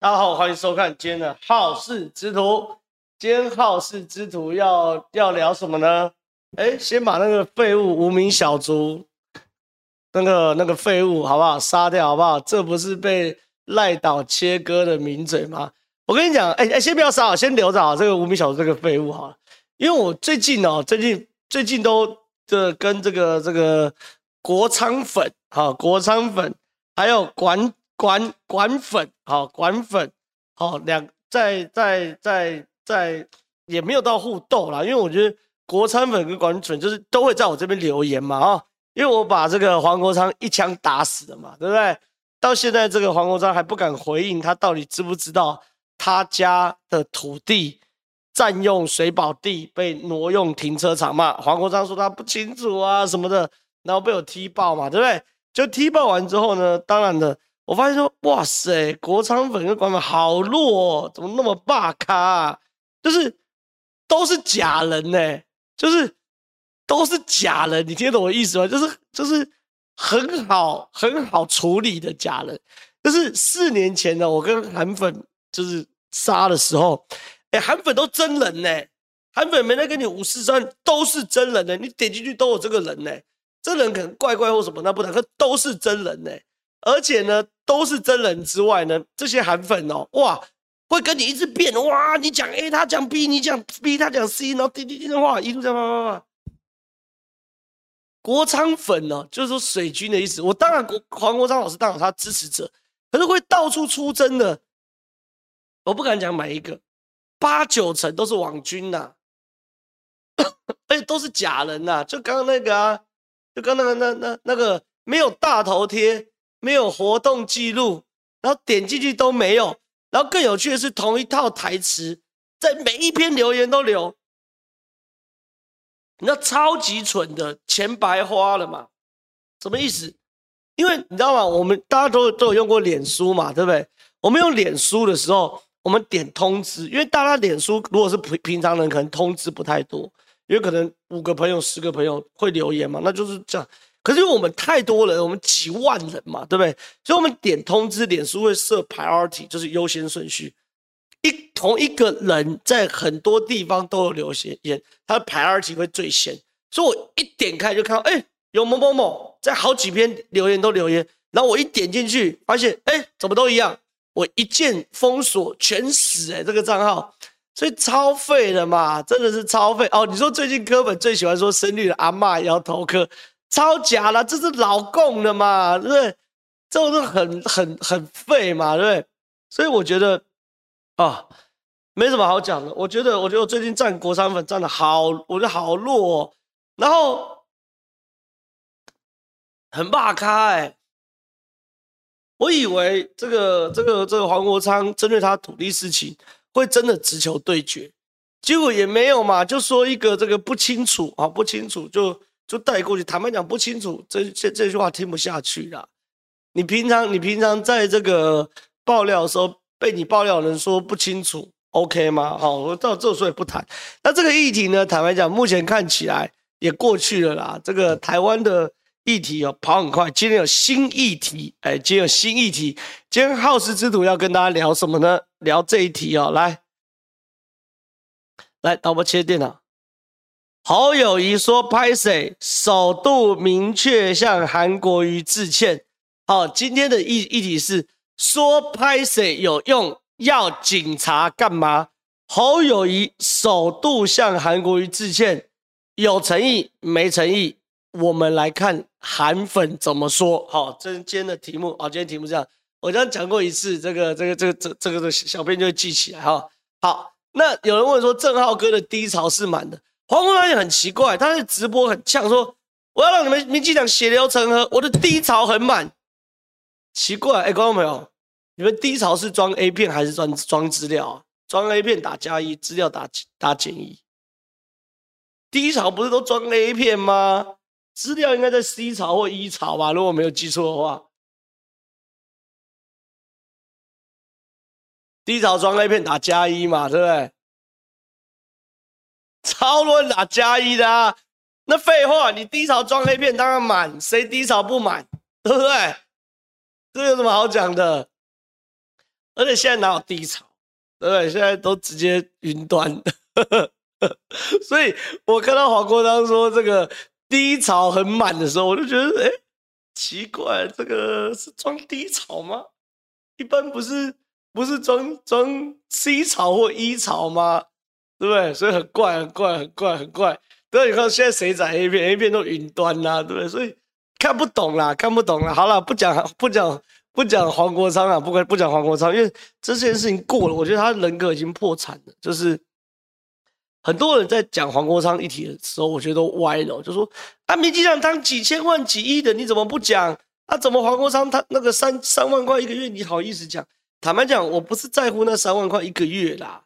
大家好，欢迎收看今天的好事之徒。今天好事之徒要要聊什么呢？哎，先把那个废物无名小卒，那个那个废物好不好？杀掉好不好？这不是被赖倒切割的名嘴吗？我跟你讲，哎哎，先不要杀，先留着啊。这个无名小卒这个废物哈，因为我最近哦，最近最近都这跟这个这个国昌粉哈，国昌粉还有管。管管粉好，管粉好，两在在在在也没有到互斗啦，因为我觉得国昌粉跟管粉就是都会在我这边留言嘛啊，因为我把这个黄国昌一枪打死了嘛，对不对？到现在这个黄国昌还不敢回应，他到底知不知道他家的土地占用水保地被挪用停车场嘛？黄国昌说他不清楚啊什么的，然后被我踢爆嘛，对不对？就踢爆完之后呢，当然的。我发现说，哇塞，国昌粉跟管粉好弱哦，怎么那么霸咖啊？就是都是假人呢，就是都是假人，你听懂我意思吗？就是就是很好很好处理的假人。就是四年前呢，我跟韩粉就是杀的时候，哎，韩粉都真人呢，韩粉没在跟你五四三，都是真人呢。你点进去都有这个人呢，这人可能怪怪或什么，那不然，可都是真人呢。而且呢，都是真人之外呢，这些韩粉哦，哇，会跟你一直变哇，你讲 A，他讲 B，你讲 B，他讲 C，然后滴滴滴的话，一路这样发发发。国昌粉哦，就是说水军的意思。我当然国黄国昌老师当然他支持者，可是会到处出征的，我不敢讲每一个，八九成都是网军呐、啊，而且都是假人呐、就刚刚那个啊，就刚那个那那那个没有大头贴。没有活动记录，然后点进去都没有，然后更有趣的是同一套台词在每一篇留言都留，那超级蠢的，钱白花了嘛？什么意思？因为你知道吗？我们大家都都有用过脸书嘛，对不对？我们用脸书的时候，我们点通知，因为大家脸书如果是平平常人，可能通知不太多，因为可能五个朋友、十个朋友会留言嘛，那就是这样。可是我们太多人，我们几万人嘛，对不对？所以我们点通知，脸书会设 priority，就是优先顺序。一同一个人在很多地方都有留言，他的 priority 会最先。所以我一点开就看到，哎，有某某某在好几篇留言都留言，然后我一点进去，发现，哎，怎么都一样？我一键封锁，全死哎，这个账号，所以超废的嘛，真的是超废哦。你说最近柯粉最喜欢说深绿的阿嬷也要投柯。超假了，这是老共的嘛，对不对？这种是很很很废嘛，对不对？所以我觉得啊，没什么好讲的。我觉得，我觉得我最近站国昌粉站的好，我觉得好弱哦。然后很霸开，我以为这个这个这个黄国昌针对他土地事情会真的直球对决，结果也没有嘛，就说一个这个不清楚啊，不清楚就。就带过去，坦白讲不清楚，这这这句话听不下去啦。你平常你平常在这个爆料的时候，被你爆料人说不清楚，OK 吗？好，我到这时候也不谈。那这个议题呢，坦白讲，目前看起来也过去了啦。这个台湾的议题哦，跑很快。今天有新议题，哎，今天有新议题。今天好事之徒要跟大家聊什么呢？聊这一题哦，来，来，导播切电脑。侯友谊说：“拍谢，首度明确向韩国瑜致歉。”好，今天的议议题是说拍谢有用，要警察干嘛？侯友谊首度向韩国瑜致歉，有诚意没诚意？我们来看韩粉怎么说。好，这今天的题目，好，今天题目这样，我刚刚讲过一次，这个这个这个这这个的小编就会记起来哈。好，那有人问说，郑浩哥的低潮是满的。黄国昌也很奇怪，他的直播很呛，说我要让你们民进党血流成河，我的低潮很满。奇怪，哎、观众朋友，你们低潮是装 A 片还是装装资料啊？装 A 片打加一，资料打打减一。低潮不是都装 A 片吗？资料应该在 C 槽或 E 槽吧？如果没有记错的话，低潮装 A 片打加一嘛，对不对？超多人打加一的啊，那废话，你低潮装黑片当然满，谁低潮不满，对不对？这有什么好讲的？而且现在哪有低潮，对不对？现在都直接云端，所以我看到黄国昌说这个低潮很满的时候，我就觉得，哎，奇怪，这个是装低潮吗？一般不是不是装装 C 潮或 E 潮吗？对不对？所以很怪，很怪，很怪，很怪。对，你看现在谁在 A 片？A 片都云端啦，对不对？所以看不懂啦，看不懂啦。好了，不讲不讲不讲黄国昌啊，不不讲黄国昌，因为这件事情过了，我觉得他人格已经破产了。就是很多人在讲黄国昌议题的时候，我觉得都歪了，就说啊，民进党当几千万几亿的，你怎么不讲？啊，怎么黄国昌他那个三三万块一个月，你好意思讲？坦白讲，我不是在乎那三万块一个月啦，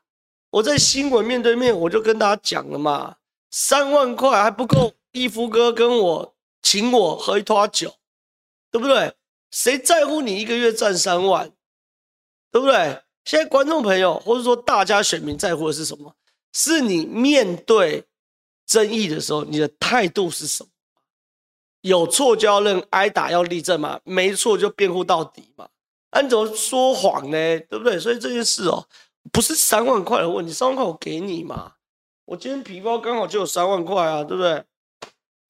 我在新闻面对面我就跟大家讲了嘛。三万块还不够，义夫哥跟我请我喝一托酒，对不对？谁在乎你一个月赚三万，对不对？现在观众朋友或者说大家选民在乎的是什么？是你面对争议的时候，你的态度是什么？有错就要认，挨打要立正嘛，没错就辩护到底嘛。那你怎么说谎呢？对不对？所以这件事哦，不是三万块的问题，三万块我给你嘛。我今天皮包刚好就有三万块啊，对不对？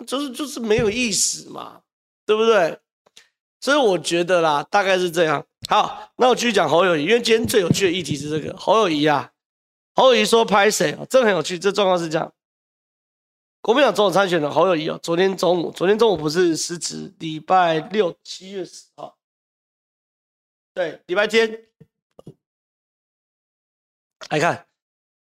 就是就是没有意思嘛，对不对？所以我觉得啦，大概是这样。好，那我继续讲侯友宜，因为今天最有趣的议题是这个侯友宜啊。侯友宜说拍谁啊？这很有趣。这状况是这样：国民党总统参选人侯友宜哦，昨天中午，昨天中午不是失职，礼拜六七月十号，对，礼拜天来看。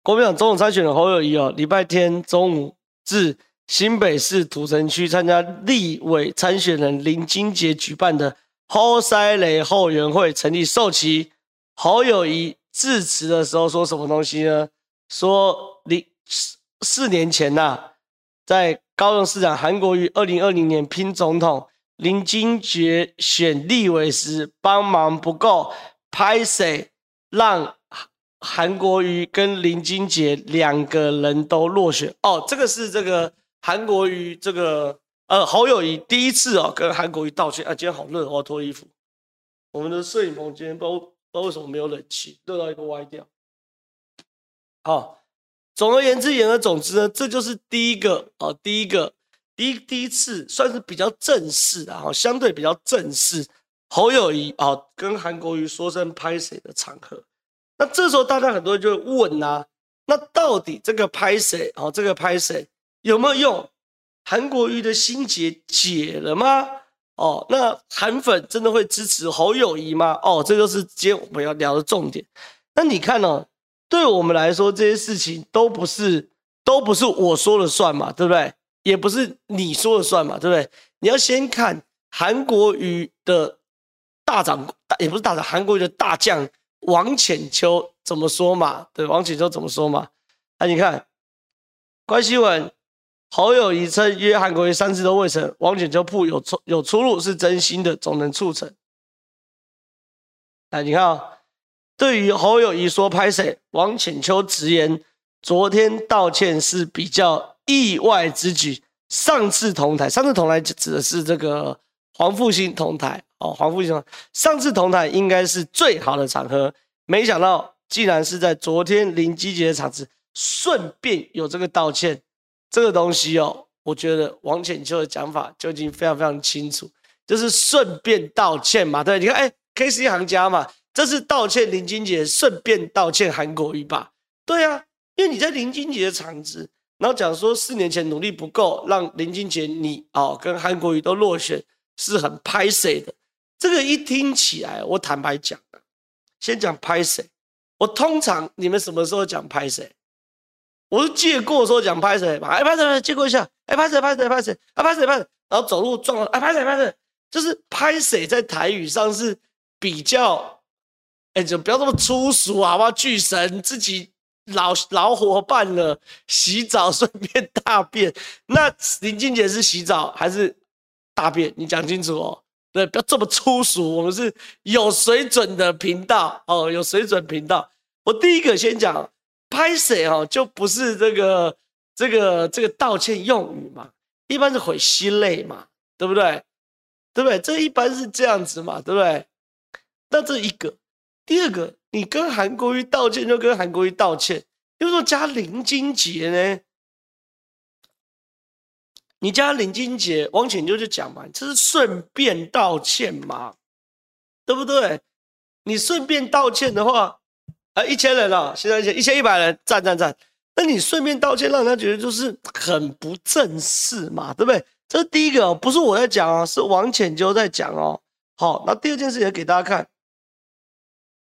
国民党总统参选人侯友宜哦，礼拜天中午至新北市土城区参加立委参选人林金杰举办的侯赛雷后援会成立授旗。侯友宜致辞的时候说什么东西呢？说零四年前呐、啊，在高雄市长韩国瑜二零二零年拼总统，林金杰选立委时帮忙不够，拍谁让？韩国瑜跟林金杰两个人都落选哦，这个是这个韩国瑜这个呃侯友谊第一次哦跟韩国瑜道歉啊，今天好热，我要脱衣服。我们的摄影棚今天不知道不知道为什么没有冷气，热到一个歪掉。好，总而言之言而总之呢，这就是第一个哦，第一个第一第一次算是比较正式啊，相对比较正式，侯友谊啊跟韩国瑜说声拍谁的场合。那这时候，大家很多人就会问啊，那到底这个拍谁哦，这个拍谁有没有用？韩国瑜的心结解了吗？哦，那韩粉真的会支持侯友谊吗？哦，这就是今天我们要聊的重点。那你看哦，对我们来说，这些事情都不是都不是我说了算嘛，对不对？也不是你说了算嘛，对不对？你要先看韩国瑜的大长，也不是大长，韩国瑜的大将。王浅秋怎么说嘛？对，王浅秋怎么说嘛？啊，你看，关系文侯友谊称约韩国瑜三次都未成，王浅秋铺有出有出入是真心的，总能促成。哎，你看啊、对于侯友谊说拍谁，王浅秋直言，昨天道歉是比较意外之举。上次同台，上次同台指的是这个黄复兴同台。哦，黄复兴，上次同台应该是最好的场合，没想到竟然是在昨天林金杰的场子，顺便有这个道歉，这个东西哦，我觉得王浅秋的讲法就已经非常非常清楚，就是顺便道歉嘛，对，你看，哎，KC 行家嘛，这是道歉林金杰，顺便道歉韩国瑜吧，对啊，因为你在林金杰的场子，然后讲说四年前努力不够，让林金杰你哦跟韩国瑜都落选，是很拍谢的。这个一听起来，我坦白讲，先讲拍谁。我通常你们什么时候讲拍谁？我是借过说讲拍谢吧，哎拍谢，借过一下，哎拍谁拍谁拍谁，啊拍谁拍谁，然后走路撞了，哎拍谁拍谁，就是拍谁在台语上是比较，哎就不要这么粗俗好不好？巨神自己老老伙伴了，洗澡顺便大便，那林俊杰是洗澡还是大便？你讲清楚哦。对，不要这么粗俗，我们是有水准的频道哦，有水准频道。我第一个先讲拍谁哦，就不是这个这个这个道歉用语嘛，一般是毁心泪嘛，对不对？对不对？这一般是这样子嘛，对不对？那这一个，第二个，你跟韩国瑜道歉就跟韩国瑜道歉，为什么加林金杰呢？你家林金杰，王浅秋就讲嘛，这是顺便道歉嘛，对不对？你顺便道歉的话，啊，一千人了，现在一千一千一百人，赞赞赞。那你顺便道歉，让人家觉得就是很不正式嘛，对不对？这是第一个，不是我在讲哦，是王浅秋在讲哦。好，那第二件事情给大家看，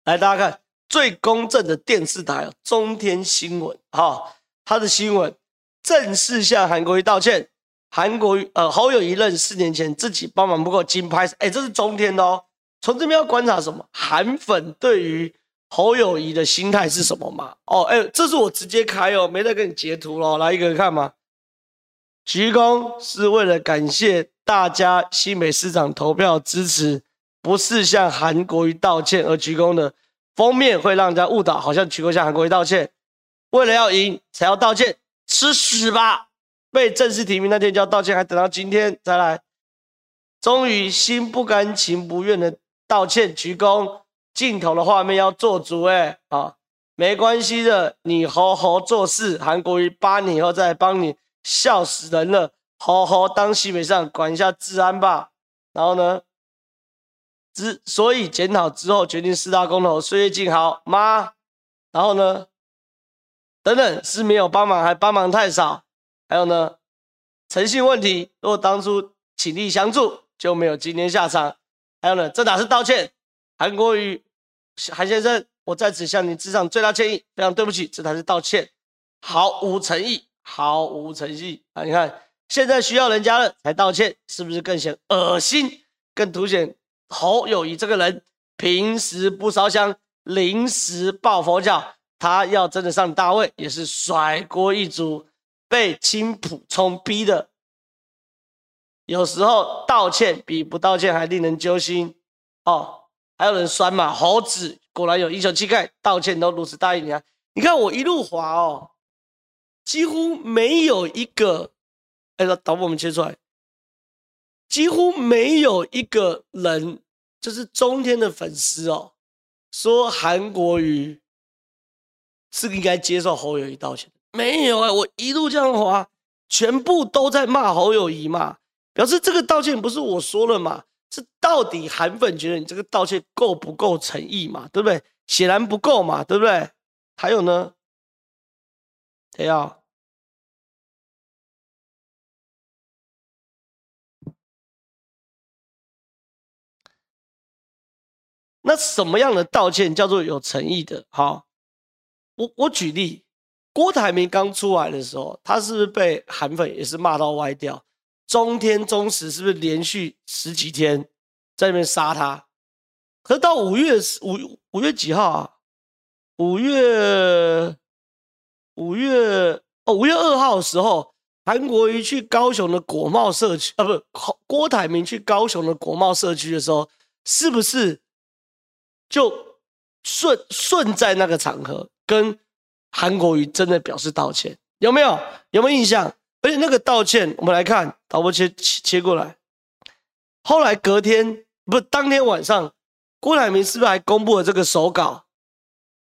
来，大家看最公正的电视台中天新闻，哈，他的新闻正式向韩国瑜道歉。韩国瑜呃，侯友谊认四年前自己帮忙不够，金牌，哎，这是中天哦。从这边要观察什么？韩粉对于侯友谊的心态是什么嘛？哦，哎，这是我直接开哦，没得给你截图喽。来一个看嘛。鞠躬是为了感谢大家新北市长投票支持，不是向韩国瑜道歉而鞠躬的。封面会让人家误导，好像鞠躬向韩国瑜道歉，为了要赢才要道歉，吃屎吧！被正式提名那天就要道歉，还等到今天才来，终于心不甘情不愿的道歉鞠躬，镜头的画面要做足哎啊，没关系的，你好好做事，韩国瑜八年以后再帮你，笑死人了，好好当西北上管一下治安吧。然后呢，之所以检讨之后决定四大公投，岁月静好吗？然后呢，等等是没有帮忙，还帮忙太少。还有呢，诚信问题，如果当初倾力相助，就没有今天下场。还有呢，这哪是道歉？韩国瑜，韩先生，我在此向你致上最大歉意，非常对不起，这才是道歉，毫无诚意，毫无诚意啊！你看，现在需要人家了才道歉，是不是更显恶心？更凸显侯友谊这个人平时不烧香，临时抱佛脚，他要真的上大位，也是甩锅一族。被青埔冲逼的，有时候道歉比不道歉还令人揪心哦。还有人酸嘛？猴子果然有英雄气概，道歉都如此大义。凛然，你看我一路滑哦，几乎没有一个，哎，导播我们切出来，几乎没有一个人，就是中天的粉丝哦，说韩国瑜是应该接受侯友宜道歉。没有啊、我一路这样滑，全部都在骂侯友宜嘛，表示这个道歉不是我说了嘛，是到底韩粉觉得你这个道歉够不够诚意嘛，对不对？显然不够嘛，对不对？还有呢，谁要？那什么样的道歉叫做有诚意的？好，我我举例。郭台铭刚出来的时候，他是不是被韩粉也是骂到歪掉？中天、中时是不是连续十几天在那边杀他？可是到五月五五月几号啊？五月五月哦，五月二号的时候，韩国瑜去高雄的国贸社区啊，不，郭台铭去高雄的国贸社区的时候，是不是就顺顺在那个场合跟？韩国瑜真的表示道歉，有没有？有没有印象？而且那个道歉，我们来看，导播切切过来。后来隔天，不是当天晚上，郭台铭是不是还公布了这个手稿？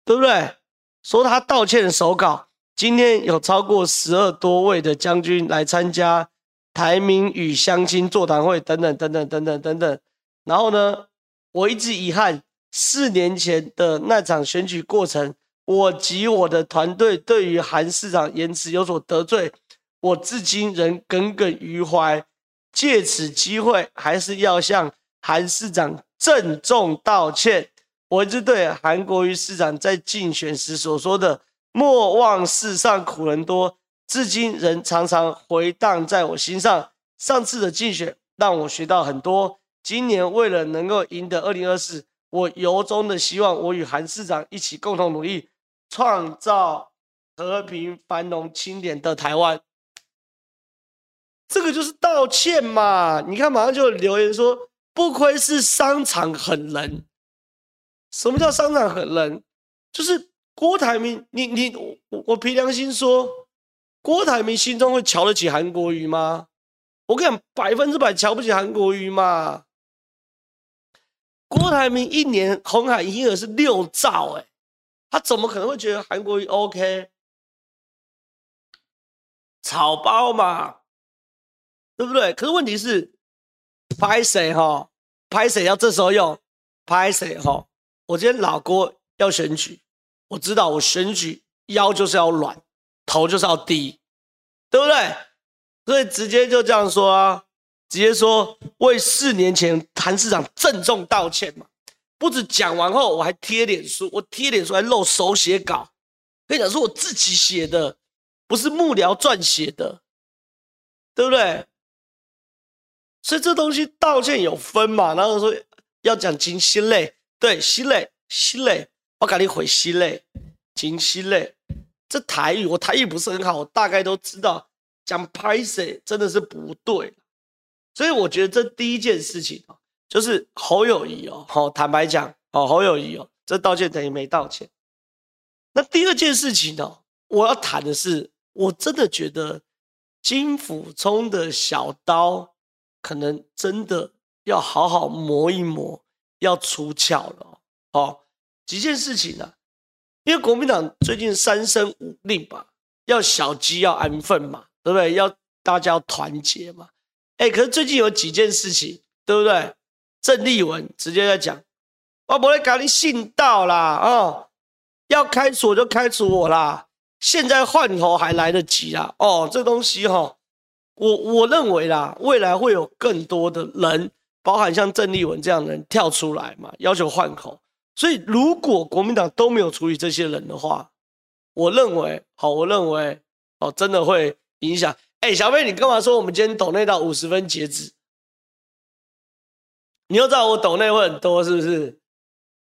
对不对？说他道歉的手稿，今天有超过十二多位的将军来参加台民与乡亲座谈会，等等等等等等等等。然后呢，我一直遗憾，四年前的那场选举过程。我及我的团队对于韩市长言辞有所得罪，我至今仍耿耿于怀。借此机会，还是要向韩市长郑重道歉。我一直对韩国瑜市长在竞选时所说的“莫忘世上苦人多”，至今仍常常回荡在我心上。上次的竞选让我学到很多，今年为了能够赢得二零二四，我由衷的希望我与韩市长一起共同努力。创造和平、繁荣、清廉的台湾，这个就是道歉嘛？你看，马上就留言说，不愧是商场狠人。什么叫商场狠人？就是郭台铭，你你我我凭良心说，郭台铭心中会瞧得起韩国瑜吗？我跟你讲，百分之百瞧不起韩国瑜嘛。郭台铭一年红海营业额是六兆，哎，他怎么可能会觉得韩国瑜 OK？草包嘛，对不对？可是问题是，拍谁哈？拍谁要这时候用？拍谁哈？我今天老郭要选举，我知道我选举腰就是要软，头就是要低，对不对？所以直接就这样说啊。直接说为四年前谭市长郑重道歉嘛，不止讲完后我还贴脸书，我贴脸书还露手写稿，跟你讲说我自己写的，不是幕僚撰写的，对不对？所以这东西道歉有分嘛，然后说要讲金心泪，对，心泪，心泪，我赶紧回心泪，金心泪，这台语我台语不是很好，我大概都知道，讲拍谢真的是不对。所以我觉得这第一件事情，就是侯友谊哦，好坦白讲哦，侯友谊哦，这道歉等于没道歉。那第二件事情呢，我要谈的是，我真的觉得金溥聪的小刀可能真的要好好磨一磨，要出鞘了哦。几件事情呢，因为国民党最近三声五令吧，要小鸡要安分嘛，对不对？要大家团结嘛。哎，可是最近有几件事情，对不对？郑丽文直接在讲，我不会搞你信道啦，哦，要开除我就开除我啦，现在换头还来得及啦，哦，这东西哈、哦，我我认为啦，未来会有更多的人，包含像郑丽文这样的人跳出来嘛，要求换口。所以如果国民党都没有处理这些人的话，我认为，好，我认为，哦，真的会影响。哎、小妹，你干嘛说我们今天抖内到五十分截止？你又知道我抖内会很多，是不是？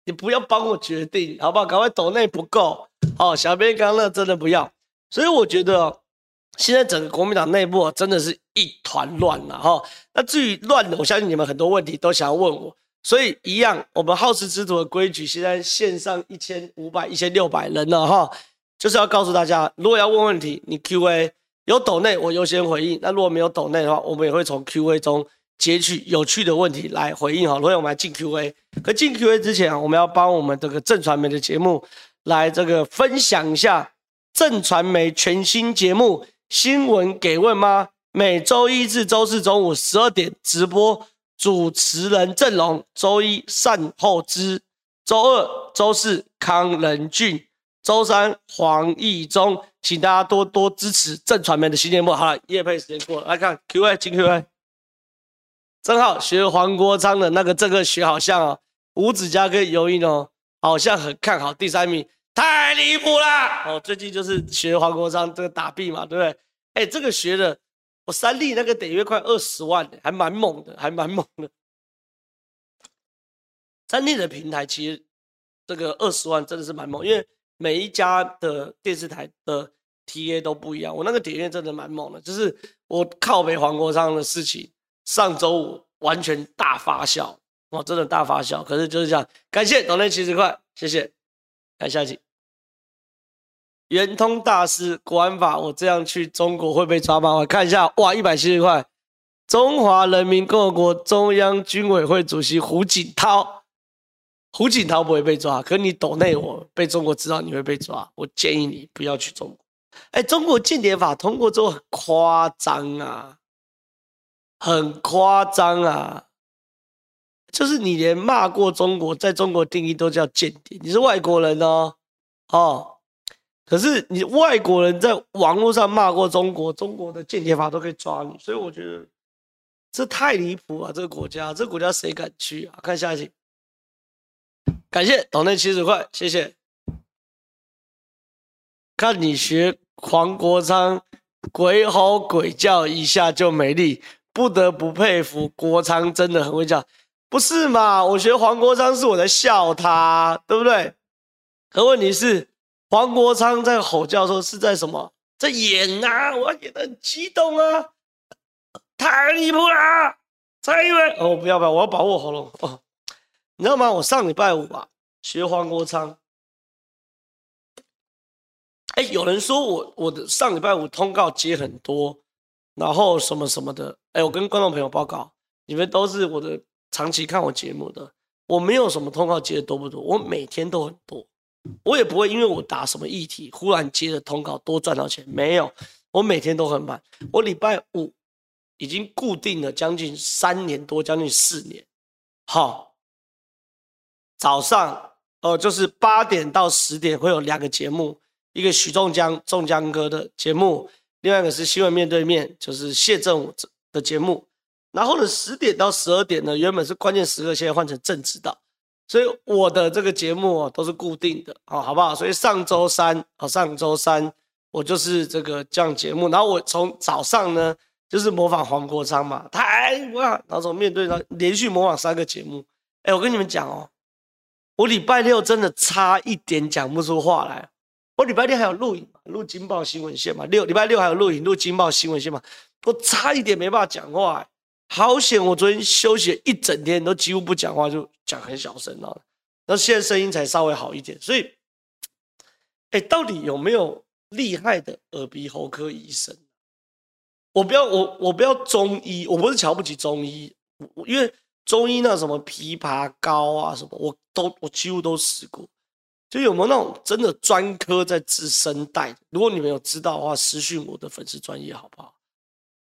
你不要帮我决定，好不好？赶快抖内不够哦。小编刚刚那真的不要，所以我觉得现在整个国民党内部真的是一团乱了哈。那至于乱的，我相信你们很多问题都想要问我，所以一样，我们好事之徒的规矩，现在线上一千五百、一千六百人了哈，就是要告诉大家，如果要问问题，你 Q&A。有抖内，我优先回应。那如果没有抖内的话，我们也会从 Q&A 中截取有趣的问题来回应哈。所以我们来进 Q&A。可进 Q&A 之前啊，我们要帮我们这个正传媒的节目来这个分享一下正传媒全新节目《新闻给问吗》。每周一至周四中午十二点直播，主持人阵容：周一善后之，周二、周四康仁俊。周三黄义忠，请大家多多支持正传媒的新节目。好了，夜配时间过了，来看 Q&A 进 Q&A。正好学黄国昌的那个这个学好像哦，吴子嘉跟尤英哦，好像很看好第三名，太离谱了哦。最近就是学黄国昌这个打币嘛，对不对？哎，这个学的我三立那个点阅快二十万，还蛮猛的，还蛮猛的。三立的平台其实这个二十万真的是蛮猛，因为。每一家的电视台的 TA 都不一样，我那个点阅真的蛮猛的，就是我靠北黄国昌的事情，上周五完全大发笑，哇，真的大发笑。可是就是这样，感谢抖内七十块，谢谢。看下集，圆通大师国安法，我这样去中国会被抓吗？我看一下，哇，一百七十块。中华人民共和国中央军委会主席胡锦涛。胡锦涛不会被抓，可你抖内我被中国知道你会被抓，我建议你不要去中国。哎，中国间谍法通过之后很夸张啊，很夸张啊，就是你连骂过中国，在中国定义都叫间谍，你是外国人哦，哦，可是你外国人在网络上骂过中国，中国的间谍法都可以抓你，所以我觉得这太离谱了，这个国家，这个国家谁敢去啊？看下一集。感谢抖内七十块，谢谢。看你学黄国昌，鬼吼鬼叫一下就没力，不得不佩服郭昌真的很会叫，不是嘛？我学黄国昌是我在笑他，对不对？可问题是，黄国昌在吼叫的时候是在什么？在演啊！我演得很激动啊！太离谱了！蔡英文，哦，不要不要，我要保护喉咙哦。你知道吗？我上礼拜五吧，学黄国昌。哎，有人说我我的上礼拜五通告接很多，然后什么什么的。哎，我跟观众朋友报告，你们都是我的长期看我节目的，我没有什么通告接的多不多，我每天都很多，我也不会因为我打什么议题，忽然接的通告多赚到钱，没有，我每天都很满。我礼拜五已经固定了将近三年多，将近四年。好，早上呃就是八点到十点会有两个节目，一个许仲江仲江哥的节目，另外一个是新闻面对面，就是谢震武的节目。然后呢，十点到十二点呢，原本是关键时刻，现在换成正知道，所以我的这个节目哦都是固定的，好，好不好？所以上周三啊，上周三我就是这个这样节目，然后我从早上呢就是模仿黄国昌嘛，台哇，然后从面对他连续模仿三个节目，哎，我跟你们讲哦，我礼拜六真的差一点讲不出话来，我礼拜六还有录影，录金报新闻线嘛，六礼拜六还有录影录金报新闻线嘛，我差一点没办法讲话。好险！我昨天休息一整天，都几乎不讲话，就讲很小声了。那现在声音才稍微好一点。所以，哎，到底有没有厉害的耳鼻喉科医生？我不要，我我不要中医，我不是瞧不起中医，因为中医那什么枇杷膏啊什么，我都我几乎都试过。就有没有那种真的专科在治声带？如果你们有知道的话，私讯我的粉丝专业好不好？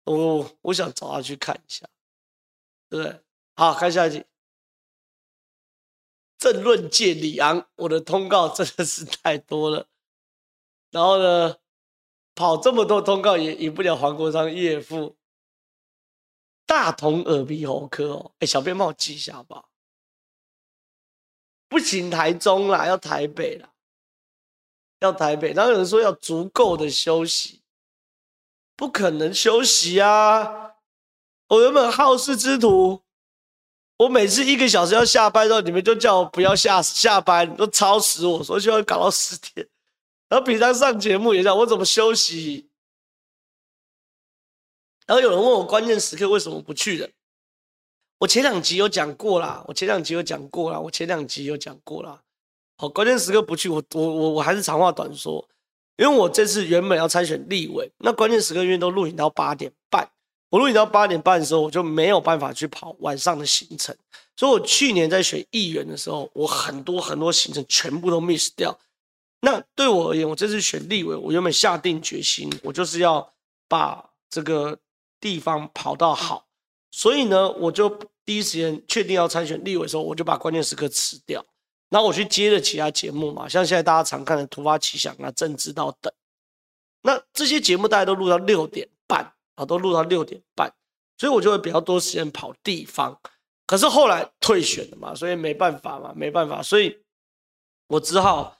我我想找他去看一下。对，好，看下一集。政论界李昂，我的通告真的是太多了。然后呢，跑这么多通告也赢不了黄国昌岳父。大同耳鼻喉科哦，哎，小编帮我记一下好不好不？行，台中啦，要台北啦，要台北。然后有人说要足够的休息，不可能休息啊。我原本好事之徒，我每次一个小时要下班的时候，你们就叫我不要下下班，都超时我，说就要搞到十点。然后平常上节目也讲我怎么休息。然后有人问我关键时刻为什么不去的，我前两集有讲过啦，我前两集有讲过啦，我前两集有讲过啦。好，关键时刻不去，我我我我还是长话短说，因为我这次原本要参选立委，那关键时刻因为都录影到八点半。我录影到八点半的时候，我就没有办法去跑晚上的行程，所以我去年在选议员的时候，我很多很多行程全部都 miss 掉。那对我而言，我这次选立委，我原本下定决心，我就是要把这个地方跑到好，所以呢，我就第一时间确定要参选立委的时候，我就把关键时刻辞掉，然后我去接了其他节目嘛，像现在大家常看的《突发奇想》啊、《政治道》等，那这些节目大家都录到六点半。啊，都录到六点半，所以我就会比较多时间跑地方。可是后来退选了嘛，所以没办法嘛，没办法，所以我只好，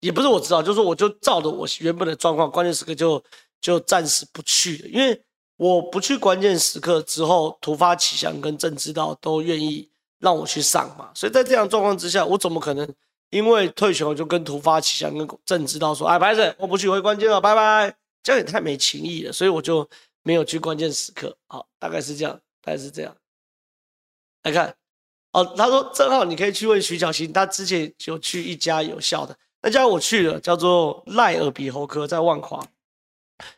也不是我知道，就是我就照着我原本的状况，关键时刻就就暂时不去了。因为我不去关键时刻之后，突发奇想跟郑知道都愿意让我去上嘛，所以在这样状况之下，我怎么可能因为退选我就跟突发奇想跟郑知道说，哎，白子，我不去回关键了，拜拜，这样也太没情义了，所以我就。没有去关键时刻，好，大概是这样，大概是这样。来看，哦，他说正好你可以去问徐小新，他之前有去一家有效的，那家我去了，叫做赖耳鼻喉科，在万华，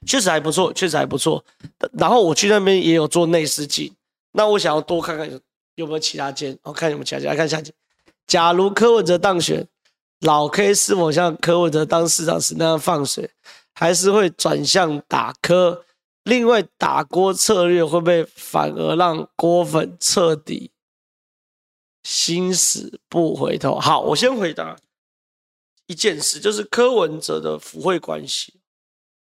确实还不错，确实还不错。然后我去那边也有做内视镜，那我想要多看看有有没有其他间，我看有没有其他间。来看下集，假如柯文哲当选，老 K 是否像柯文哲当市长时那样放水，还是会转向打柯？另外，打郭策略会不会反而让郭粉彻底心死不回头？好，我先回答一件事，就是柯文哲的府会关系。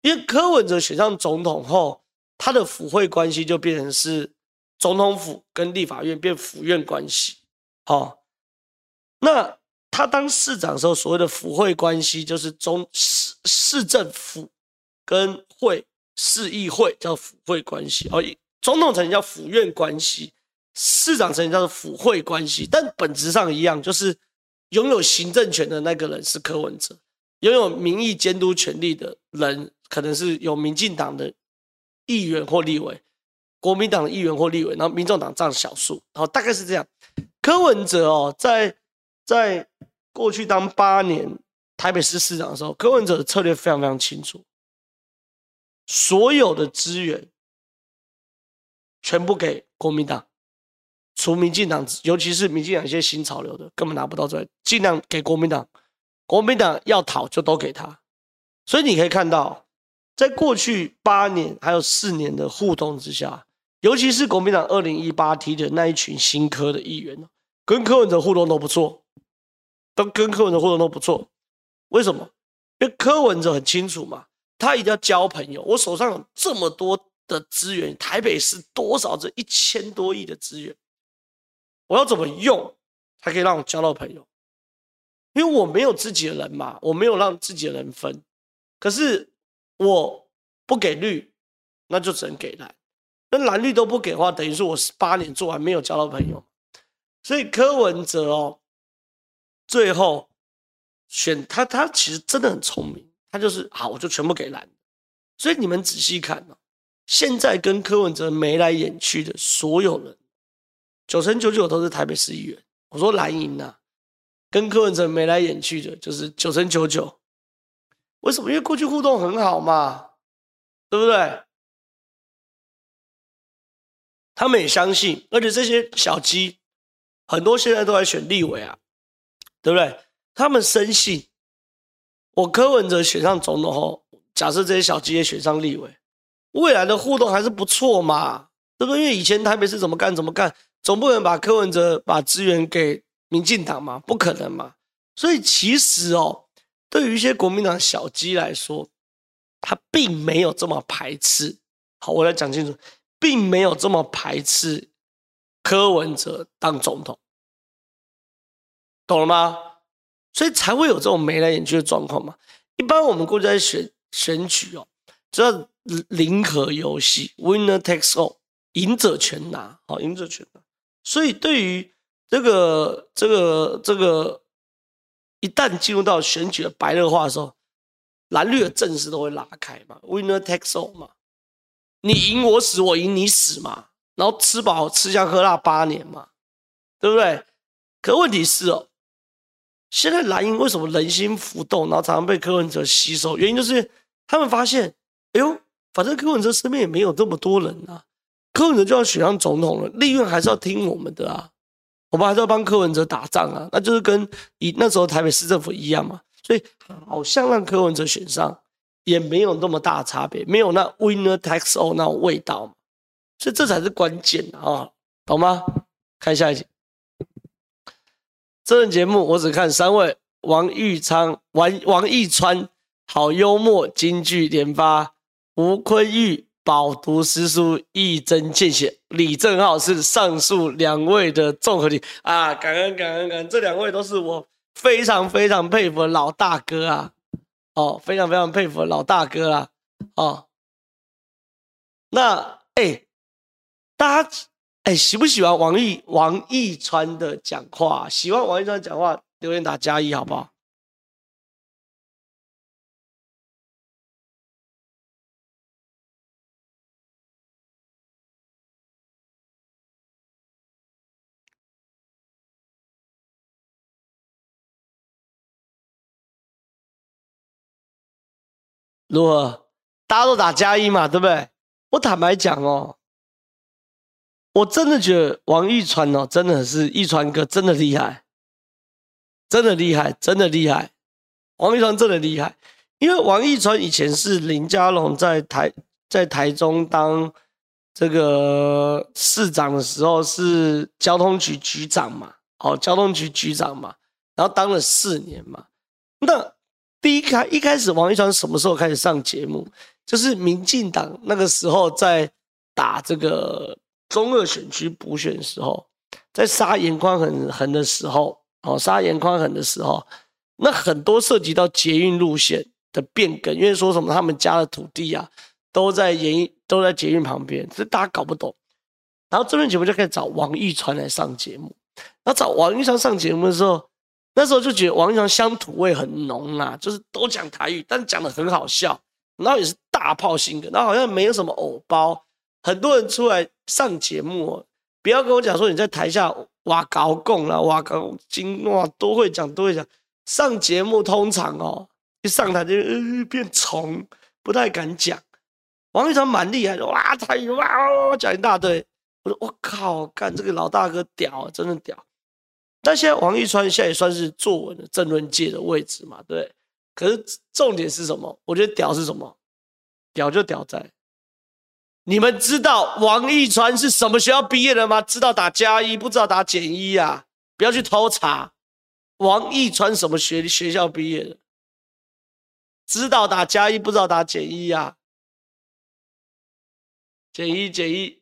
因为柯文哲选上总统后，他的府会关系就变成是总统府跟立法院变府院关系。好，那他当市长的时候，所谓的府会关系就是中市市政府跟会。市议会叫府会关系，哦，总统层叫府院关系，市长层叫做府会关系，但本质上一样，就是拥有行政权的那个人是柯文哲，拥有民意监督权力的人可能是有民进党的议员或立委，国民党的议员或立委，然后民众党占少数，然后大概是这样。柯文哲哦，在在过去当八年台北市市长的时候，柯文哲的策略非常非常清楚。所有的资源全部给国民党，除民进党，尤其是民进党一些新潮流的，根本拿不到出来，尽量给国民党。国民党要讨就都给他。所以你可以看到，在过去八年还有四年的互动之下，尤其是国民党二零一八提的那一群新科的议员，跟柯文哲互动都不错，都跟柯文哲互动都不错。为什么？因为柯文哲很清楚嘛，他一定要交朋友。我手上有这么多的资源，台北市多少这一千多亿的资源，我要怎么用才可以让我交到朋友？因为我没有自己的人嘛，我没有让自己的人分。可是我不给绿，那就只能给蓝。那蓝绿都不给的话，等于说我十八年做完没有交到朋友。所以柯文哲哦，最后选他，他其实真的很聪明。他就是好，我就全部给蓝。所以你们仔细看哦，现在跟柯文哲眉来眼去的所有人，九成九九都是台北市议员。我说蓝营呐，跟柯文哲眉来眼去的，就是九成九九。为什么？因为过去互动很好嘛，对不对？他们也相信，而且这些小鸡很多现在都在选立委啊，对不对？他们深信，我柯文哲选上总统后，假设这些小鸡也选上立委，未来的互动还是不错嘛，对不对？因为以前台北市怎么干怎么干，总不能把柯文哲把资源给民进党嘛，不可能嘛。所以其实哦，对于一些国民党小鸡来说，他并没有这么排斥。好，我来讲清楚。并没有这么排斥柯文哲当总统，懂了吗？所以才会有这种眉来眼去的状况嘛。一般我们国家在选选举哦，叫零和游戏 （winner takes all），赢者全拿，好，赢者全拿。所以对于这个这个这个，一旦进入到选举的白热化的时候，蓝绿的阵势都会拉开嘛，winner takes all 嘛。你赢我死，我赢你死嘛，然后吃饱吃香喝辣八年嘛，对不对？可问题是哦，现在蓝营为什么人心浮动，然后常常被柯文哲吸收？原因就是他们发现，哎呦，反正柯文哲身边也没有这么多人啊，柯文哲就要选上总统了，利润还是要听我们的啊，我们还是要帮柯文哲打仗啊，那就是跟以那时候台北市政府一样嘛，所以好像让柯文哲选上。也没有那么大差别，没有那 winner takes all 那种味道嘛，所以这才是关键啊，懂吗？看下一集。这档节目我只看三位：王玉昌、王王义川，好幽默，金句连发；吴坤玉饱读诗书，一针见血；李正浩是上述两位的综合体啊！感恩感恩感恩，这两位都是我非常非常佩服的老大哥啊！哦，非常非常佩服老大哥啦！哦，那哎，大家哎喜不喜欢王毅王义川的讲话？喜欢王义川讲话，留言打加一好不好？如何？大家都打加一嘛，对不对？我坦白讲哦，我真的觉得王一川哦，真的是一川哥，真的厉害，真的厉害，真的厉害。王一川真的厉害，因为王一川以前是林佳龙在台在台中当这个市长的时候是交通局局长嘛，哦，交通局局长嘛，然后当了四年嘛，那。第一开一开始，王义川什么时候开始上节目？就是民进党那个时候在打这个中二选区补选的时候，在杀严宽恒恒的时候，哦，杀严宽恒的时候，那很多涉及到捷运路线的变更，因为说什么他们家的土地啊都在演都在捷运旁边，所以大家搞不懂。然后这边节目就开始找王义川来上节目。然后找王义川上节目的时候。那时候就觉得王义川乡土味很浓啊，就是都讲台语，但是讲得很好笑，然后也是大炮性格，然后好像没有什么偶包。很多人出来上节目，不要跟我讲说你在台下哇高共啦，哇高金哇都会讲都会讲。上节目通常哦，一上台就呃变虫，不太敢讲。王义川蛮厉害的，哇台语哇讲一大堆。我说我靠，干这个老大哥屌，真的屌。但现在王一川现在也算是坐稳了政论界的位置嘛，对。可是重点是什么？我觉得屌是什么？屌就屌在，你们知道王一川是什么学校毕业的吗？知道打加一，不知道打减一啊？不要去偷查。王一川什么学学校毕业的？知道打加一，不知道打减一啊？减一减一，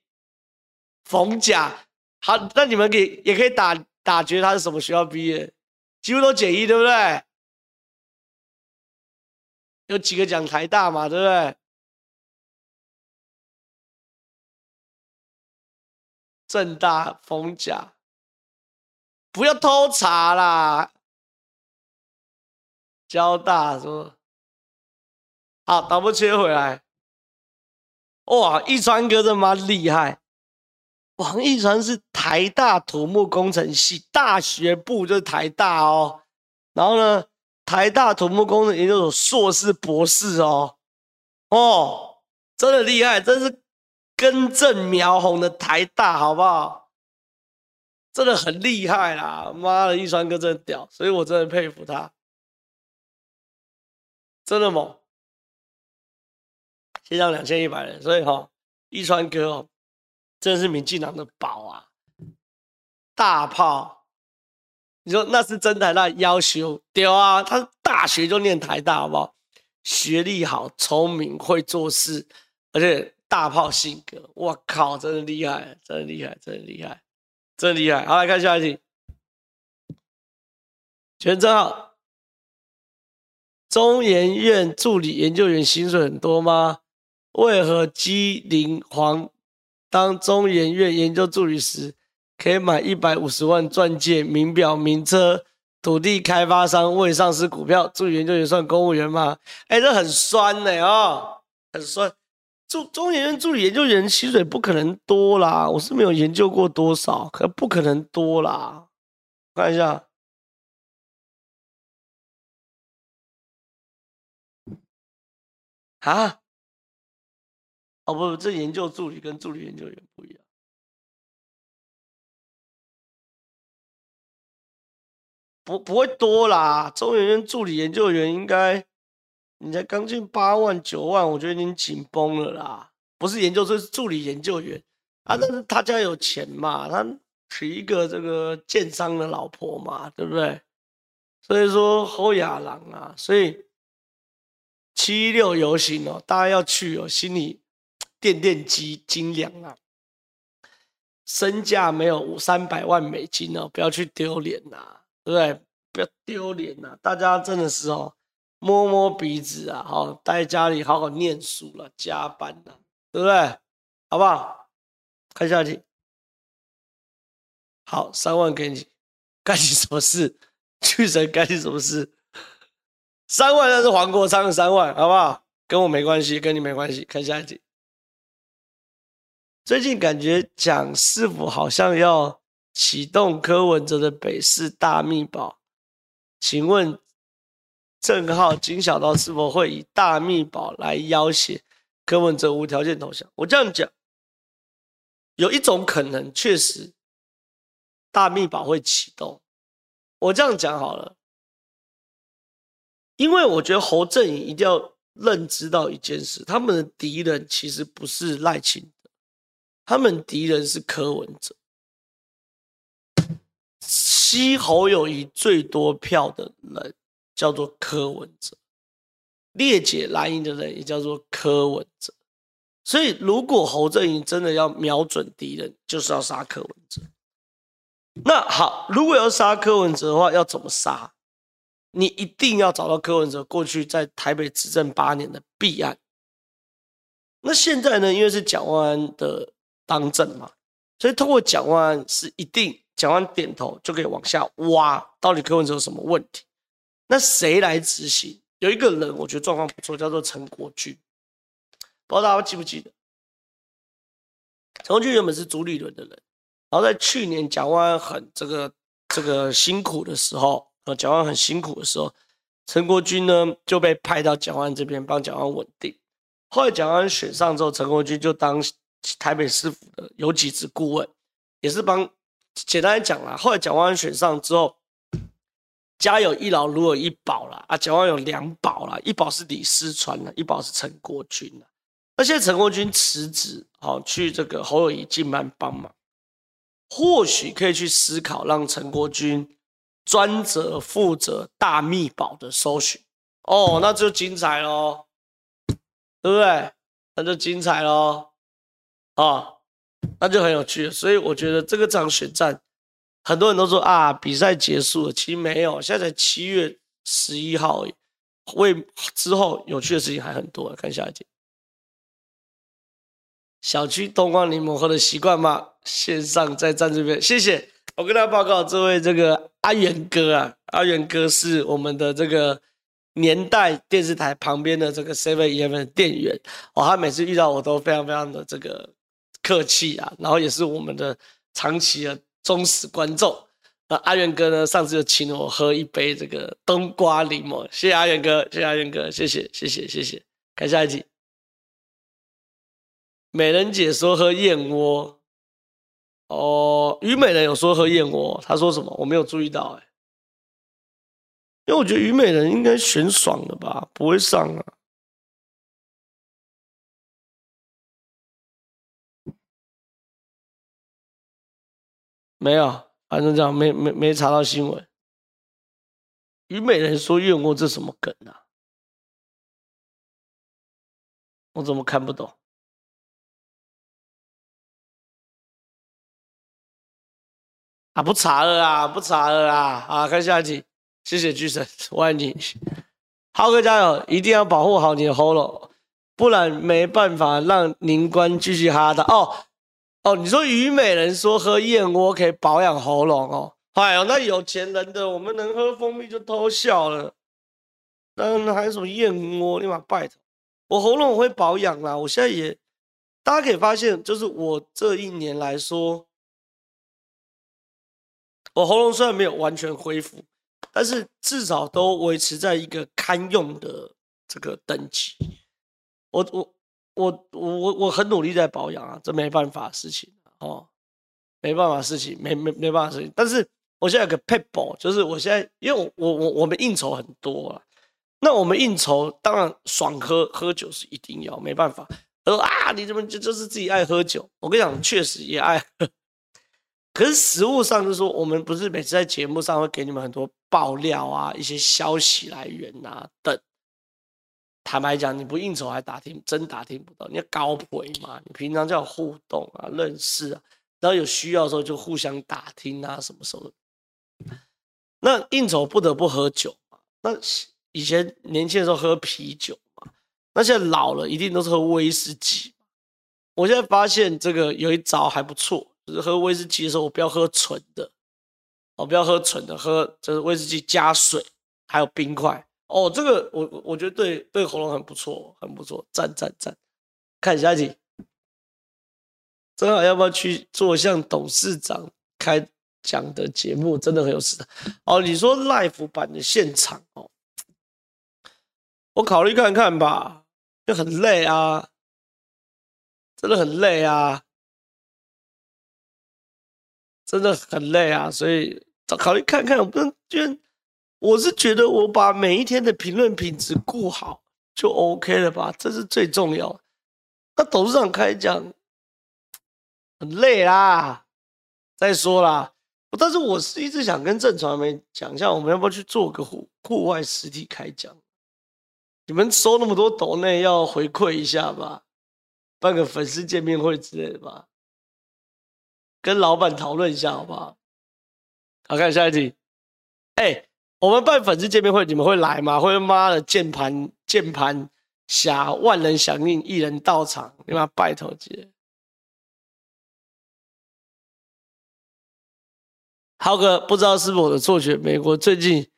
逢甲。好，那你们给也可以打打觉他是什么学校毕业，几乎都减一，对不对？有几个讲台大嘛，对不对？政大、逢甲，不要偷查啦！交大说好，导播切回来。哇，一川哥这么厉害！王一川是台大土木工程系大学部，就是台大哦。然后呢，台大土木工程研究所硕士、博士哦。哦，真的厉害，真是根正苗红的台大，好不好？真的很厉害啦！妈的，一川哥真屌，所以我真的佩服他，真的猛。线上两千一百人，所以哈、哦，一川哥哦。真是民进党的宝啊！大炮，你说那是真台大要求屌啊！他大学就念台大，好不好？学历好，聪明，会做事，而且大炮性格，我靠，真的厉害，真的厉害，真的厉害，真的厉害！好，来看下一题。全真好，中研院助理研究员薪水很多吗？为何机灵黄？当中研院研究助理时，可以买一百五十万钻戒、名表、名车。土地开发商未上市股票，助理研究员算公务员吗？哎、这很酸呢、欸、哦，很酸。助中研院助理研究员薪水不可能多啦，我是没有研究过多少，可不可能多啦。看一下，啊？哦不不，这研究助理跟助理研究员不一样，不不会多啦。中研院助理研究员应该，你才刚进八万九万，我觉得已经紧绷了啦。不是研究生，是助理研究员啊。但是他家有钱嘛，他娶一个这个建商的老婆嘛，对不对？所以说侯亚郎啊，所以七六游行哦，大家要去哦，心里。电电机精良啊，身价没有五三百万美金哦，不要去丢脸呐，对不对？不要丢脸呐，大家真的是哦，摸摸鼻子啊，好，待在家里好好念书了，加班了，对不对？好不好？看下去，好，三万给你，干你什么事？巨神干你什么事？三万那是黄国昌的三万，好不好？跟我没关系，跟你没关系。看下一题。最近感觉蒋师傅好像要启动柯文哲的北市大秘宝，请问郑浩金小刀是否会以大秘宝来要挟柯文哲无条件投降？我这样讲，有一种可能确实大秘宝会启动。我这样讲好了，因为我觉得侯阵营一定要认知到一件事，他们的敌人其实不是赖清德。他们敌人是柯文哲，吸侯友宜最多票的人叫做柯文哲，裂解蓝营的人也叫做柯文哲。所以，如果侯阵营真的要瞄准敌人，就是要杀柯文哲。那好，如果要杀柯文哲的话，要怎么杀？你一定要找到柯文哲过去在台北执政八年的弊案。那现在呢？因为是蒋万安的。当政嘛，所以通过蒋万安是一定，蒋万安点头就可以往下挖，到底柯文哲有什么问题？那谁来执行？有一个人我觉得状况不错，叫做陈国军，不知道大家记不记得？陈国军原本是朱立伦的人，然后在去年蒋万安很这个这个辛苦的时候，呃，蒋万安很辛苦的时候，陈国军呢就被派到蒋万安这边帮蒋万安稳定。后来蒋万安选上之后，陈国军就当。台北市府的有几职顾问，也是帮简单来讲啦。后来蒋万安选上之后，家有一老如有一宝啦，啊，蒋万有两宝啦，一宝是李思川啦，一宝是陈国军啦。那现在陈国军辞职，好去这个侯友谊进班帮忙，或许可以去思考让陈国军专责负责大秘宝的搜寻。哦，那就精彩喽，对不对？那就精彩喽，啊、那就很有趣。所以我觉得这个场选战，很多人都说啊，比赛结束了，其实没有，现在才七月十一号而已，为之后有趣的事情还很多。看下一集，小区冬瓜柠檬喝的习惯吗？线上在站这边，谢谢。我跟大家报告，这位这个阿元哥啊，阿元哥是我们的这个。年代电视台旁边的这个 Seven Eleven 店员哦，他每次遇到我都非常非常的这个客气啊，然后也是我们的长期的忠实观众。那阿元哥呢，上次就请我喝一杯这个冬瓜柠檬，谢谢阿元哥，谢谢阿元哥，谢谢谢谢谢谢。看下一集，美人姐说喝燕窝，哦，虞美人有说喝燕窝，他说什么？我没有注意到哎、因为我觉得虞美人应该选爽了吧，不会上啊。没有，反正这样没没没查到新闻。虞美人说燕窝这什么梗啊？我怎么看不懂？啊，不查了啊，不查了啊！啊，看下集。谢谢巨神，我爱你，浩哥加油！一定要保护好你的喉咙，不然没办法让宁官继续哈的哦哦。你说虞美人说喝燕窝可以保养喉咙哦，哎呦，那有钱人的我们能喝蜂蜜就偷笑了，那还有什么燕窝？立马拜托，我喉咙我会保养啦。我现在也，大家可以发现，就是我这一年来说，我喉咙虽然没有完全恢复。但是至少都维持在一个堪用的这个等级。我我我我我我很努力在保养啊，这没办法事情哦，没办法事情，没没没办法事情。但是我现在有个撇步，就是我现在因为我我我们应酬很多啊，那我们应酬当然爽喝喝酒是一定要，没办法。他说啊，你怎么就就是自己爱喝酒？我跟你讲，确实也爱喝。可是实物上就是说，我们不是每次在节目上会给你们很多爆料啊，一些消息来源啊等。坦白讲，你不应酬还打听，真打听不到。你要高回嘛，你平常就要互动啊，认识啊，然后有需要的时候就互相打听啊，什么时候？那应酬不得不喝酒嘛。那以前年轻的时候喝啤酒嘛，那现在老了一定都是喝威士忌。我现在发现这个有一招还不错。就是喝威士忌的时候，我不要喝纯的，哦，不要喝纯的，喝就是威士忌加水，还有冰块。哦，这个我我觉得对对喉咙很不错，很不错，赞赞赞。看下一题，正好要不要去做像董事长开讲的节目？真的很有市场。哦，你说 live 版的现场哦，我考虑看看吧，就很累啊，真的很累啊。真的很累啊，所以考虑看看。我不能觉得，我是觉得我把每一天的评论品质顾好就 OK 了吧，这是最重要。那董事长开讲很累啦，再说啦。但是我是一直想跟震传媒讲一下，我们要不要去做个户户外实体开讲？你们收那么多抖内，要回馈一下吧，办个粉丝见面会之类的吧。跟老板讨论一下好不好？好，看下一题。哎、我们办粉丝见面会，你们会来吗？会妈的键盘键盘侠，万人响应，一人到场，你妈拜托姐。浩哥，不知道是不是我的错觉，美国最近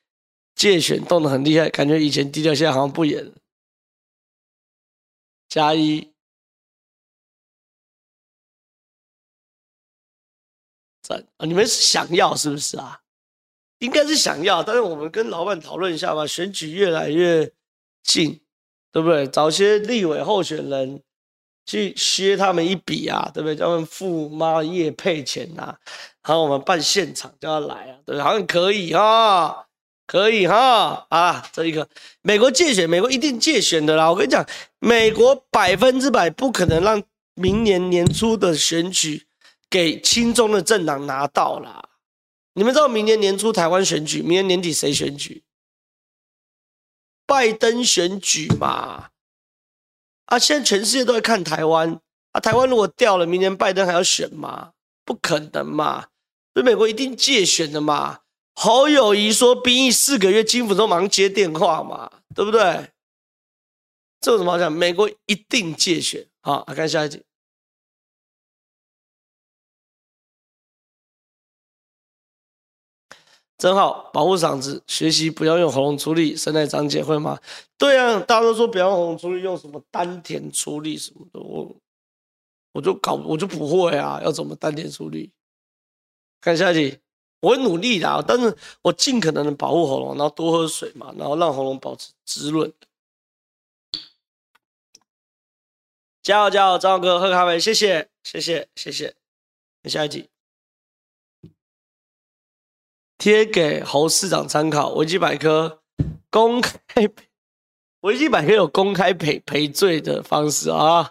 介选动得很厉害，感觉以前低调，现在好像不演了。加一。啊，你们是想要是不是啊？应该是想要，但是我们跟老板讨论一下吧。选举越来越近，对不对？找些立委候选人去削他们一笔啊，对不对？叫他们付妈业配钱呐、啊，然后我们办现场叫他来啊，对不对？好像可以哈，可以哈啊，这一个美国借选，美国一定借选的啦。我跟你讲，美国百分之百不可能让明年年初的选举给亲中的政党拿到啦。你们知道明年年初台湾选举，明年年底谁选举？拜登选举嘛。啊！现在全世界都在看台湾啊！台湾如果掉了，明年拜登还要选吗？不可能嘛！所以美国一定借选的嘛。侯友谊说兵役四个月，金辅中马上接电话嘛，对不对？这有什么好讲？美国一定借选。好，来看下一集。真好，保护嗓子，学习不要用喉咙出力，声带长茧会吗？对啊，大家都说不要用喉咙出力，用什么丹田出力什么的，我我就搞我就不会啊，要怎么丹田出力？看下一题，我会努力的，但是我尽可能的保护喉咙，然后多喝水嘛，然后让喉咙保持滋润。加油加油，张哥喝咖啡，谢谢谢谢谢谢。看下一题。贴给侯市长参考，维基百科公开，维基百科有公开赔赔罪的方式啊，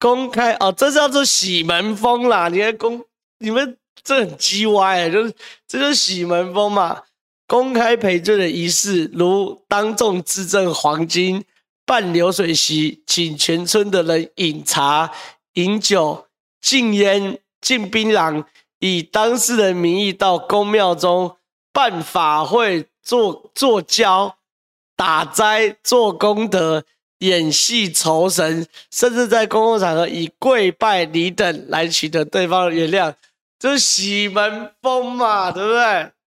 公开哦，这叫做洗门风啦。你看公，你们这很鸡歪，就是这就是洗门风嘛。公开赔罪的仪式，如当众质证黄金、办流水席，请全村的人饮茶、饮酒、禁烟、禁槟榔。以当事人名义到公庙中办法会、做做醮、打斋、做功德、演戏酬神，甚至在公共场合以跪拜礼等来取得对方的原谅，就是喜门风嘛，对不对？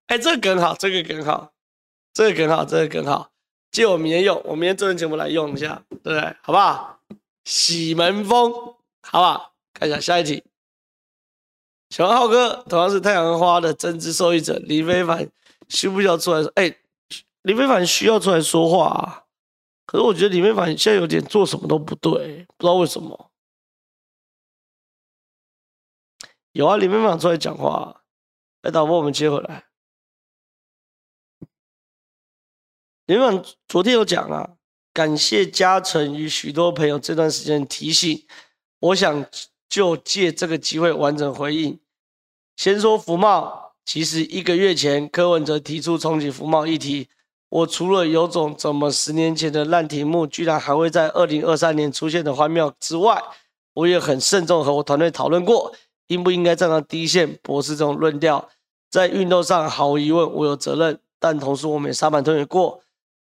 哎，这个梗好，这个梗好，这个梗好，这个梗好，借我明天用，我明天做完节目来用一下，对不对？好不好？喜门风，好不好？看一下下一题。小浩哥同样是太阳花的真知受益者，李非凡需不需要出来说？哎、李非凡需要出来说话啊。可是我觉得李非凡现在有点做什么都不对，不知道为什么。有啊，李非凡出来讲话。来，导播，我们接回来。李非凡昨天有讲啊，感谢嘉诚与许多朋友这段时间提醒，我想就借这个机会完整回应。先说福茂，其实一个月前柯文哲提出重启福茂议题，我除了有种怎么十年前的烂题目居然还会在二零二三年出现的荒谬之外，我也很慎重和我团队讨论过，应不应该站到第一线驳斥这种论调。在运动上毫无疑问我有责任，但同时我们也沙盘推演过，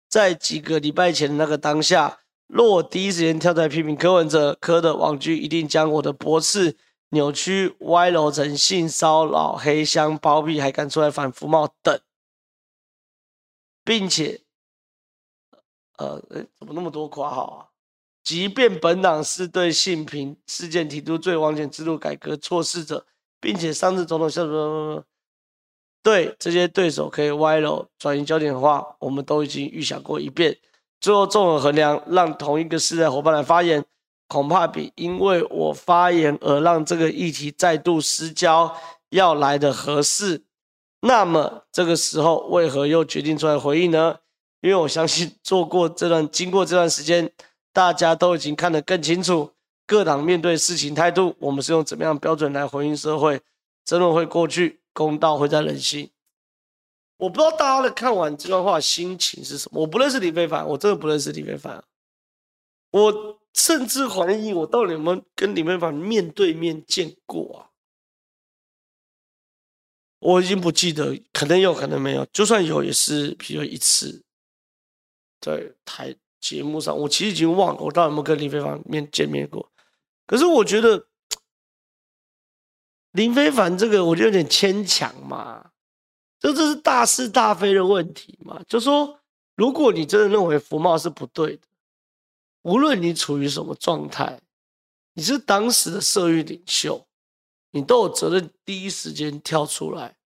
在几个礼拜前的那个当下，若我第一时间跳出来批评柯文哲，柯的网军一定将我的驳斥。扭曲、歪楼成性骚扰、黑箱包庇，还敢出来反服贸等，并且，呃，怎么那么多括号啊？即便本党是对性平事件提出最完全制度改革措施者，并且上次总统下说，对这些对手可以歪楼转移焦点的话，我们都已经预想过一遍。最后综合衡量，让同一个世代伙伴来发言。恐怕比因为我发言而让这个议题再度失焦要来的合适。那么这个时候为何又决定出来回应呢？因为我相信做过这段、经过这段时间，大家都已经看得更清楚，各党面对事情态度，我们是用怎么样标准来回应社会？争论会过去，公道会在人心。我不知道大家的看完这段话心情是什么？我不认识李非凡，我真的不认识李非凡，我。甚至怀疑我到底有没有跟李非凡面对面见过啊？我已经不记得，可能有可能没有。就算有，也是比如一次，在台节目上，我其实已经忘了我到底有没有跟李非凡面见面过。可是我觉得林非凡这个，我觉得有点牵强嘛。这这是大是大非的问题嘛？就说如果你真的认为福茂是不对的。无论你处于什么状态，你是当时的社运领袖，你都有责任第一时间跳出来，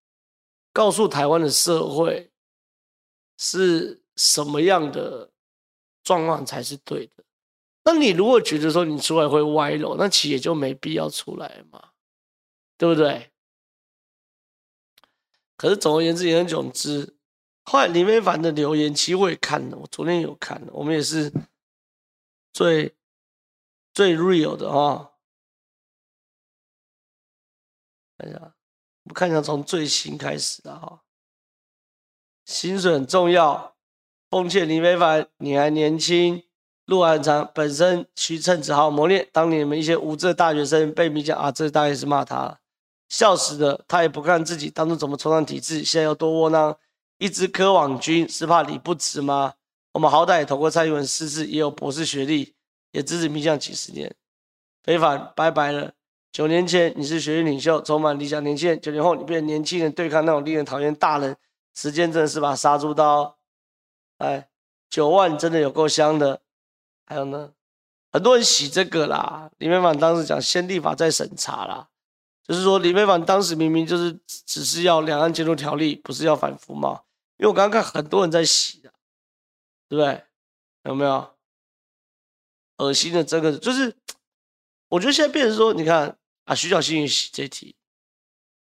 告诉台湾的社会是什么样的状况才是对的。那你如果觉得说你出来会歪楼，那企业就没必要出来嘛，对不对？可是总而言之，言而总之，后来林非凡的留言，其实我也看了，我昨天有看了，我们也是最最 real 的哈。看一下，我们看一下从最新开始的哈，薪水很重要，奉劝林非凡，你还年轻。路很长，本身需趁此好好磨练。当你们一些无知的大学生被你讲啊，这大概是骂他了，笑死的。他也不看自己当初怎么冲上体制，现在又多窝囊。一支科网军是怕理不直吗？我们好歹也投过蔡英文四次，也有博士学历，也支持迷讲几十年。非凡拜拜了。九年前你是学院领袖，充满理想年轻人；九年后你变成年轻人，对抗那种令人讨厌大人。时间真的是把杀猪刀。哎，九万真的有够香的。还有呢，很多人洗这个啦。林飞帆当时讲先立法再审查啦，就是说林飞帆当时明明就是只是要两岸监督条例，不是要反服贸。因为我刚刚看很多人在洗的，对不对？有没有？恶心的这个就是，我觉得现在变成说，你看啊，徐小新也洗这题，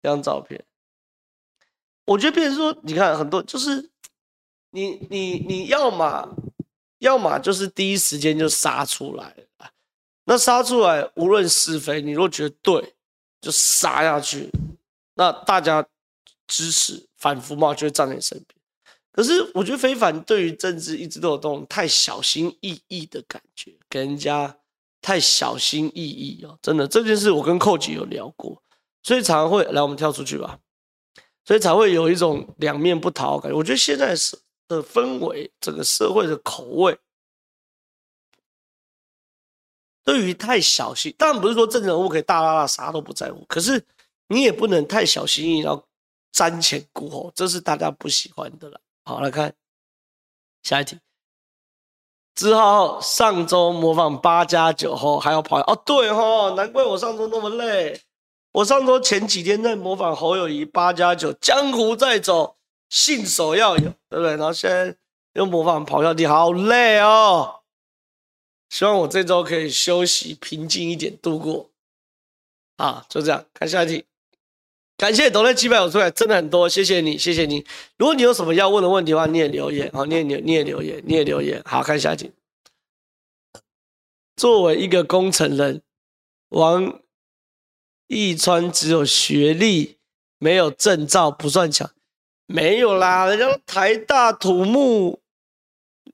这张照片，我觉得变成说，你看很多就是，你你你要嘛。要么就是第一时间就杀出来，那杀出来无论是非，你若觉得对，就杀下去，那大家支持反服贸就会站在你身边。可是我觉得非凡对于政治一直都有这种太小心翼翼的感觉，给人家太小心翼翼哦，真的这件事我跟寇吉有聊过，所以常常会来我们跳出去吧，所以才会有一种两面不讨好感觉。我觉得现在是。的氛围，整个社会的口味，对于太小心，当然不是说政治人物可以大剌剌啥都不在乎，可是你也不能太小心翼翼，然后瞻前顾后，这是大家不喜欢的了。好，来看下一题。之后上周模仿八加九后还要跑哦，对哦，难怪我上周那么累。我上周前几天在模仿侯友谊八加九，江湖在走。信手要有，对不对？然后现在又模仿咆哮帝，好累哦。希望我这周可以休息平静一点度过。啊，就这样，看下一题。感谢抖内七百我出来，真的很多，谢谢你，谢谢你。如果你有什么要问的问题的话，你也留言，好，你也留，你也留言，你也留言。好，看下一题。作为一个工程人，王义川只有学历，没有证照，不算强。没有啦，人家台大土木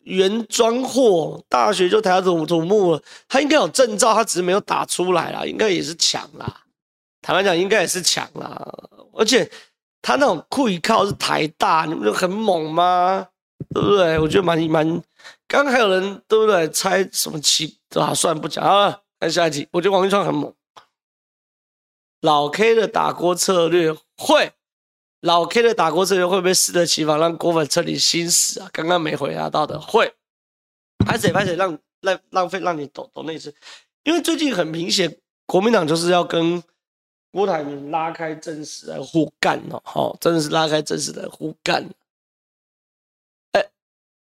原装货，大学就台大土土木了，他应该有证照，他只是没有打出来啦，应该也是强啦。坦白讲，应该也是强啦，而且他那种酷一靠是台大，你们就很猛吗？对不对？我觉得蛮蛮。刚刚还有人对不对？猜什么七？啊，算不讲啊。看下一题，我觉得王一川很猛。老 K 的打锅策略会。老 K 的打锅策略会不会适得其反，让锅粉彻底心死啊？刚刚没回答到的会，拍谁拍谁，让浪浪费让你懂懂那次，因为最近很明显，国民党就是要跟郭台铭拉开阵势来互干哦，好，真的是拉开阵势来互干。哎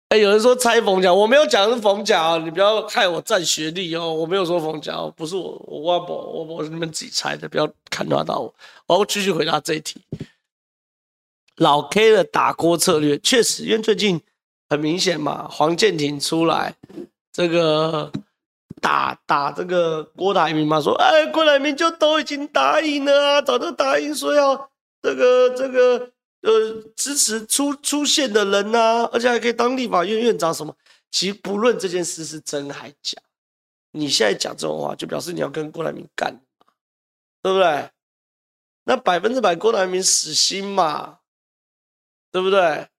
哎，有人说猜逢甲，我没有讲是逢甲啊，你不要害我占学历哦，我没有说逢甲，不是我我我我我是你们自己猜的，不要看到到我，我要继续回答这一题。老 K 的打锅策略确实，因为最近很明显嘛，黄健庭出来这个打打这个郭台铭嘛，说哎，郭台铭就都已经答应了啊，早就答应说要这个这个呃支持出出现的人呐、而且还可以当立法院院长什么。其实不论这件事是真还假，你现在讲这种话，就表示你要跟郭台铭干，对不对？那百分之百郭台铭死心嘛。对不对？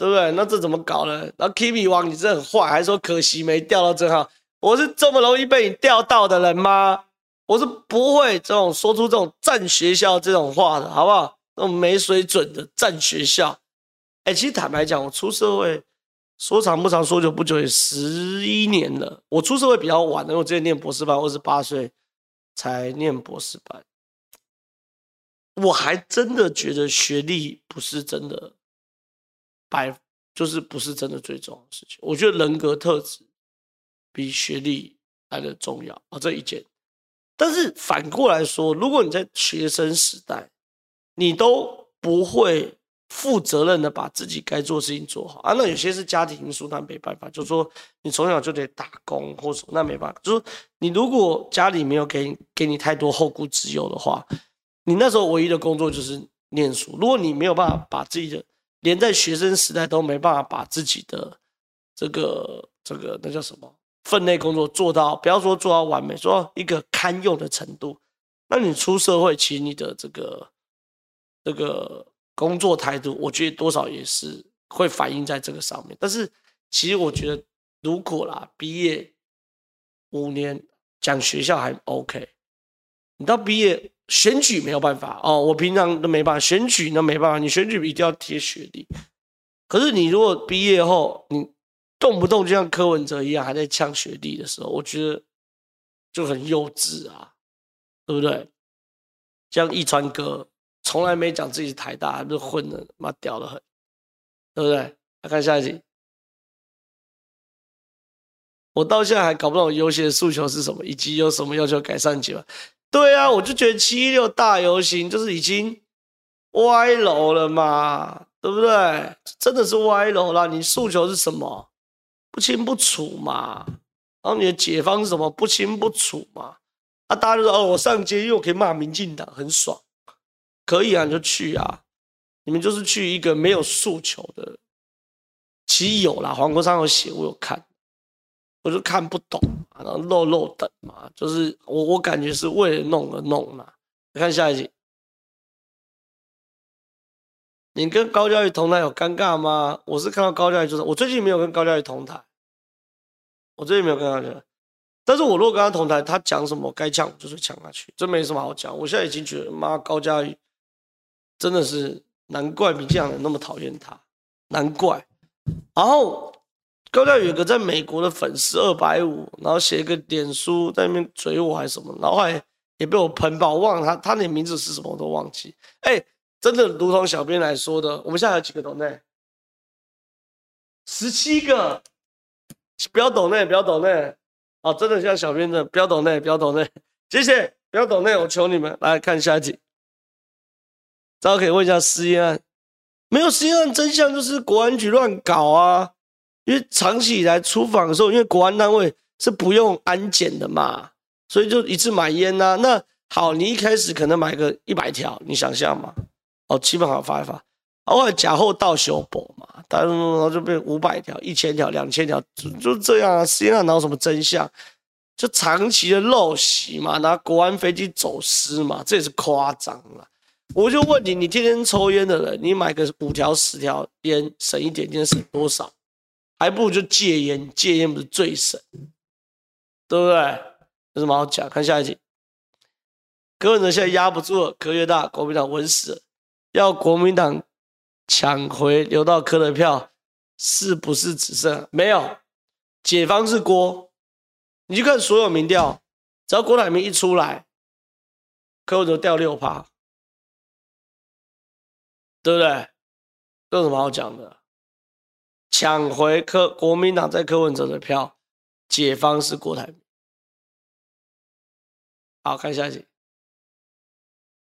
对不对？那这怎么搞呢？然后 Kimi 王，你这很坏，还说可惜没钓到正好。我是这么容易被你钓到的人吗？我是不会这种说出这种战学校这种话的，好不好？那种没水准的战学校。哎，其实坦白讲，我出社会说长不长，说久不久，也十一年了。我出社会比较晚，因为我之前念博士班，二十八岁才念博士班。我还真的觉得学历不是真的，百就是不是真的最重要的事情。我觉得人格特质比学历来的重要啊，这一件。但是反过来说，如果你在学生时代，你都不会负责任的把自己该做的事情做好啊，那有些是家庭因素，那没办法，就是说你从小就得打工或者那没办法，就是你如果家里没有给给你太多后顾之忧的话，你那时候唯一的工作就是念书。如果你没有办法把自己的连在学生时代都没办法把自己的这个这个那叫什么分内工作做到，不要说做到完美，做到一个堪用的程度，那你出社会，其实你的这个这个工作态度，我觉得多少也是会反映在这个上面。但是其实我觉得，如果啦，毕业五年讲学校还 OK，你到毕业。选举没有办法哦，我平常都没办法选举，那没办法，你选举一定要贴学历。可是你如果毕业后，你动不动就像柯文哲一样还在呛学历的时候，我觉得就很幼稚啊，对不对？像一川哥从来没讲自己是台大，还是混的妈屌得很，对不对？来看下一题，我到现在还搞不懂优先诉求是什么，以及有什么要求改善吗？对啊，我就觉得七一六大游行就是已经歪楼了嘛，对不对？真的是歪楼了。你诉求是什么？不清不楚嘛。然后你的解方是什么？不清不楚嘛。啊，大家就说哦，我上街又可以骂民进党，很爽。可以啊，你就去啊。你们就是去一个没有诉求的。其实有啦，黄国昌有写，我有看。我就看不懂，然后漏漏等嘛，就是我我感觉是为了弄而弄嘛。你看下一集，你跟高嘉瑜同台有尴尬吗？我是看到高嘉瑜就是，我最近没有跟高嘉瑜同台，我最近没有跟他讲，但是我如果跟他同台，他讲什么该呛就是呛下去，这没什么好讲。我现在已经觉得，妈高嘉瑜真的是难怪民进党人那么讨厌他，难怪，然后。高嘉瑜有个在美国的粉丝二百五，然后写一个脸书在那边嘴我还是什么，然后还也被我喷爆，我忘了他他那名字是什么我都忘记。哎、真的如同小编来说的，我们现在有几个抖内？十七个，不要抖内，不要抖内，哦，真的像小编的，不要抖内，不要抖内，谢谢，不要抖内，我求你们来看下一集。大家可以问一下失业案，没有失业案真相就是国安局乱搞啊。因为长期以来出访的时候，因为国安单位是不用安检的嘛，所以就一次买烟呐、啊。那好，你一开始可能买个一百条，你想象嘛？哦，基本上发一发，偶尔假货到修补嘛，然后就变五百条、一千条、两千条，就就这样啊。实际上哪有什么真相？就长期的陋习嘛，拿国安飞机走私嘛，这也是夸张了。我就问你，你天天抽烟的人，你买个五条、十条烟，省一点点省多少？还不如就戒烟，戒烟不是最省，对不对？有什么好讲？看下一集。柯文哲现在压不住了，柯越大，国民党稳死了，要国民党抢回留到柯的票，是不是只剩没有？解方是郭，你去看所有民调，只要郭台铭一出来，柯文哲掉六趴，对不对？这有什么好讲的？抢回柯国民党在柯文哲的票，解方是郭台铭。好，看下一集。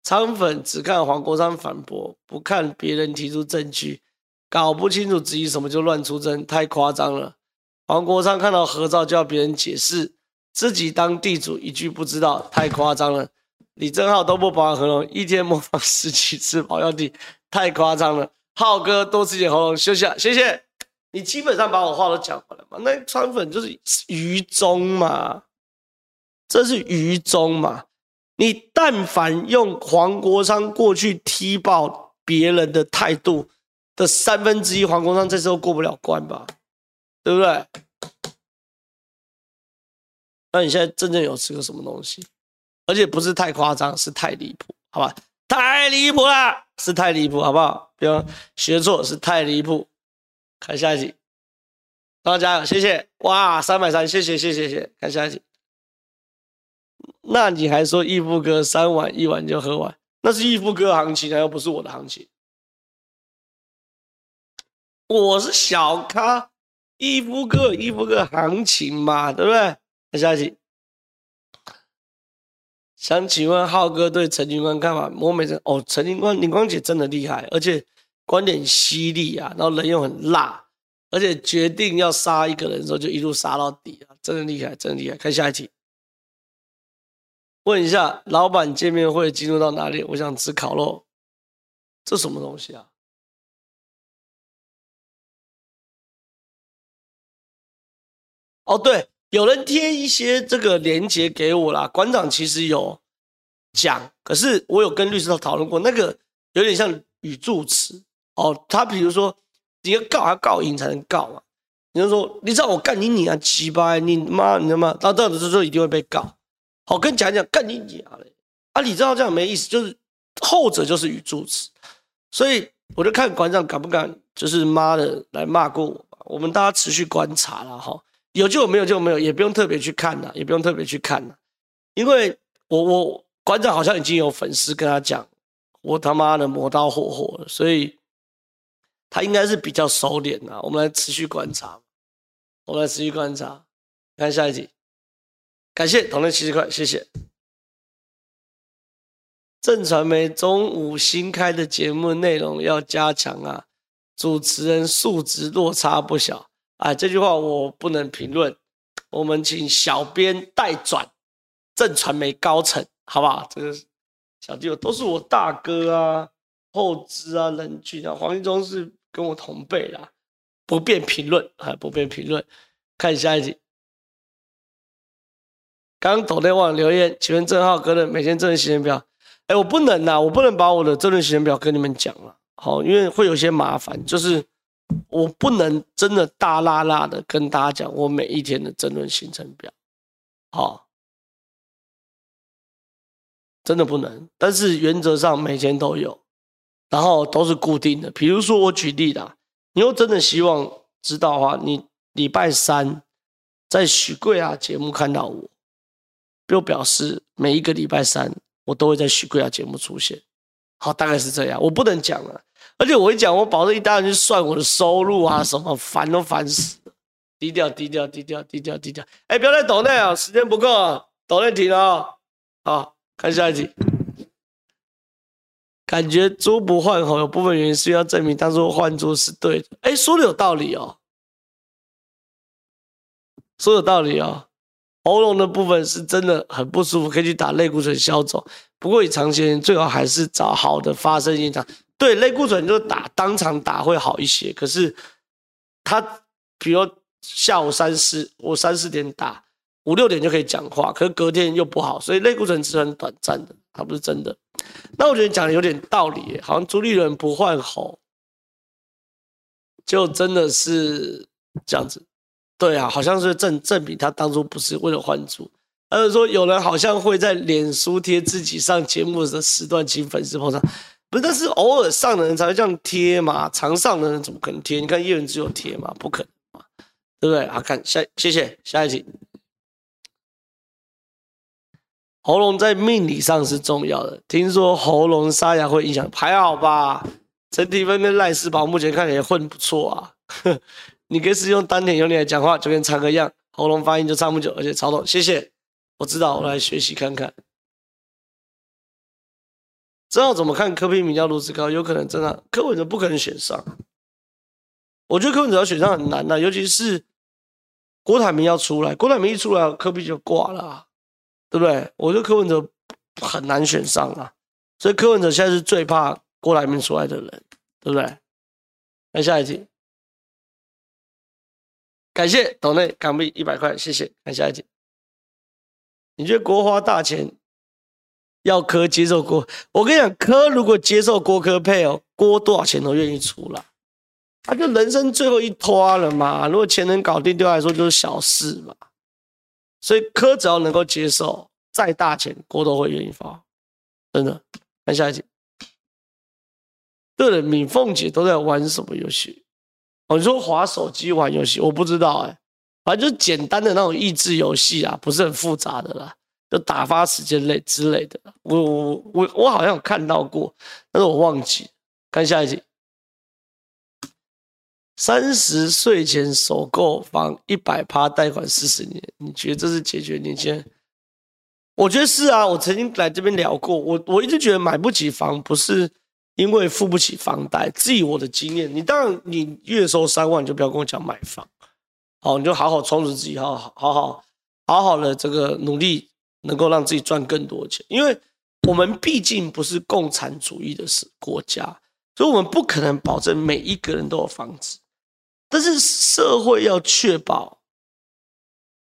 昌粉只看黄国昌反驳，不看别人提出证据，搞不清楚质疑什么就乱出征，太夸张了。黄国昌看到合照就要别人解释，自己当地主一句不知道，太夸张了。李正浩都不保养喉咙，一天模仿十几次保养体，太夸张了。浩哥多吃点喉咙休息啊，谢谢。你基本上把我话都讲完了嘛？那川粉就是愚忠嘛，这是愚忠嘛？你但凡用黄国昌过去踢爆别人的态度的三分之一，黄国昌这时候过不了关吧？对不对？那你现在真正有吃个什么东西？而且不是太夸张，是太离谱，好吧？太离谱了，是太离谱，好不好？不要学错，是太离谱。看下一集，大家加油，谢谢！哇，三百三，谢谢，谢谢，谢！看下一集，那你还说义父哥三碗一碗就喝完，那是义父哥行情，又不是我的行情。我是小咖，义父哥，义父哥行情嘛，对不对？看下一题，想请问浩哥对陈警官看法？我每次哦，陈警官林光姐真的厉害，而且观点犀利啊，然后人又很辣，而且决定要杀一个人的时候就一路杀到底啊，真的厉害，真的厉害。看下一题。问一下，老板见面会进入到哪里？我想吃烤肉，这什么东西啊？哦，对，有人贴一些这个链接给我啦。馆长其实有讲，可是我有跟律师都讨论过，那个有点像语助词哦。他比如说，你要告，要告赢才能告嘛。你就说，你知道我干你你啊，鸡巴，你妈，你他妈，到这样子就一定会被告。好，跟你讲讲干你娘嘞！啊，你知道这样没意思，就是后者就是语助词，所以我就看馆长敢不敢，就是妈的来骂过我吧。我们大家持续观察了哈，有就有，没有就没有，也不用特别去看呐，也不用特别去看呐，因为我我馆长好像已经有粉丝跟他讲，我他妈的磨刀霍霍了，所以他应该是比较收敛呐。我们来持续观察，我们来持续观察，看下一集。感谢同类七十块，谢谢。正传媒中午新开的节目内容要加强啊，主持人素质落差不小。啊，这句话我不能评论，我们请小编代转正传媒高层，好不好？这个小弟都是我大哥啊，后制啊，人俊啊，黄一中是跟我同辈啦，不便评论啊，不便评论。看下一集。刚抖内网留言，请问郑浩哥的每天政论行程表？哎，我不能呐，我不能把我的政论行程表跟你们讲了，好，因为会有些麻烦，就是我不能真的大拉拉的跟大家讲我每一天的政论行程表，好，真的不能。但是原则上每天都有，然后都是固定的。比如说我举例啦，你又真的希望知道的话，你礼拜三在许贵啊节目看到我。就表示每一个礼拜三我都会在许贵啊节目出现，好，大概是这样，我不能讲了，而且我一讲，我保证一大人去算我的收入啊，什么烦都烦死，低调低调低调低调低调，哎、不要再抖内啊，时间不够啊，抖内停了啊，好，看下一集，感觉猪不换猴有部分原因是要证明当初换猪是对的，哎、说的有道理哦，说有道理哦。喉咙的部分是真的很不舒服，可以去打类固醇消肿。不过以长期而言，最好还是找好的发声现场。对，类固醇就打当场打会好一些。可是他比如下午三四，我三四点打，五六点就可以讲话，可是隔天又不好，所以类固醇是很短暂的，它不是真的。那我觉得你讲的有点道理，好像朱立伦不换喉，就真的是这样子。对啊，好像是证证明他当初不是为了换猪，而是说有人好像会在脸书贴自己上节目的时段请粉丝捧场，不是，但是偶尔上的人才会这样贴嘛，常上的人怎么可能贴？你看叶文只有贴嘛，不可能嘛，对不对？好，看下，谢谢下一题。喉咙在命理上是重要的，听说喉咙沙哑会影响，还好吧？陈体芬跟赖世宝目前看起来混不错啊。你可以使用丹田用力来讲话，就跟唱歌一样，喉咙发音就唱不久，而且超痛。谢谢，我知道，我来学习看看。知道怎么看柯 P 民调如此高，有可能真的柯文哲不可能选上。我觉得柯文哲要选上很难的，尤其是郭台铭要出来，郭台铭一出来，柯 P 就挂了啊，对不对？我觉得柯文哲很难选上啊，所以柯文哲现在是最怕郭台铭出来的人，对不对？来下一题。感谢岛内港币一百块，谢谢。看下一集，你觉得国花大钱要柯接受郭？我跟你讲，柯如果接受郭柯配哦，郭多少钱都愿意出了，他就人生最后一拖了嘛。如果钱能搞定，对他来说就是小事嘛。所以柯只要能够接受，再大钱郭都会愿意发，真的。看下一集，对了，敏凤姐都在玩什么游戏？哦，你说滑手机玩游戏，我不知道哎，反正就简单的那种益智游戏啊，不是很复杂的啦，就打发时间类之类的。我我我我好像有看到过，但是我忘记。看下一集，三十岁前首购房一百趴贷款四十年，你觉得这是解决？年轻人？我觉得是啊，我曾经来这边聊过，我我一直觉得买不起房不是因为付不起房贷，至于我的经验，你当然你月收三万，就不要跟我讲买房，好，你就好好充实自己，好好好好好好的这个努力，能够让自己赚更多钱，因为我们毕竟不是共产主义的国家，所以我们不可能保证每一个人都有房子，但是社会要确保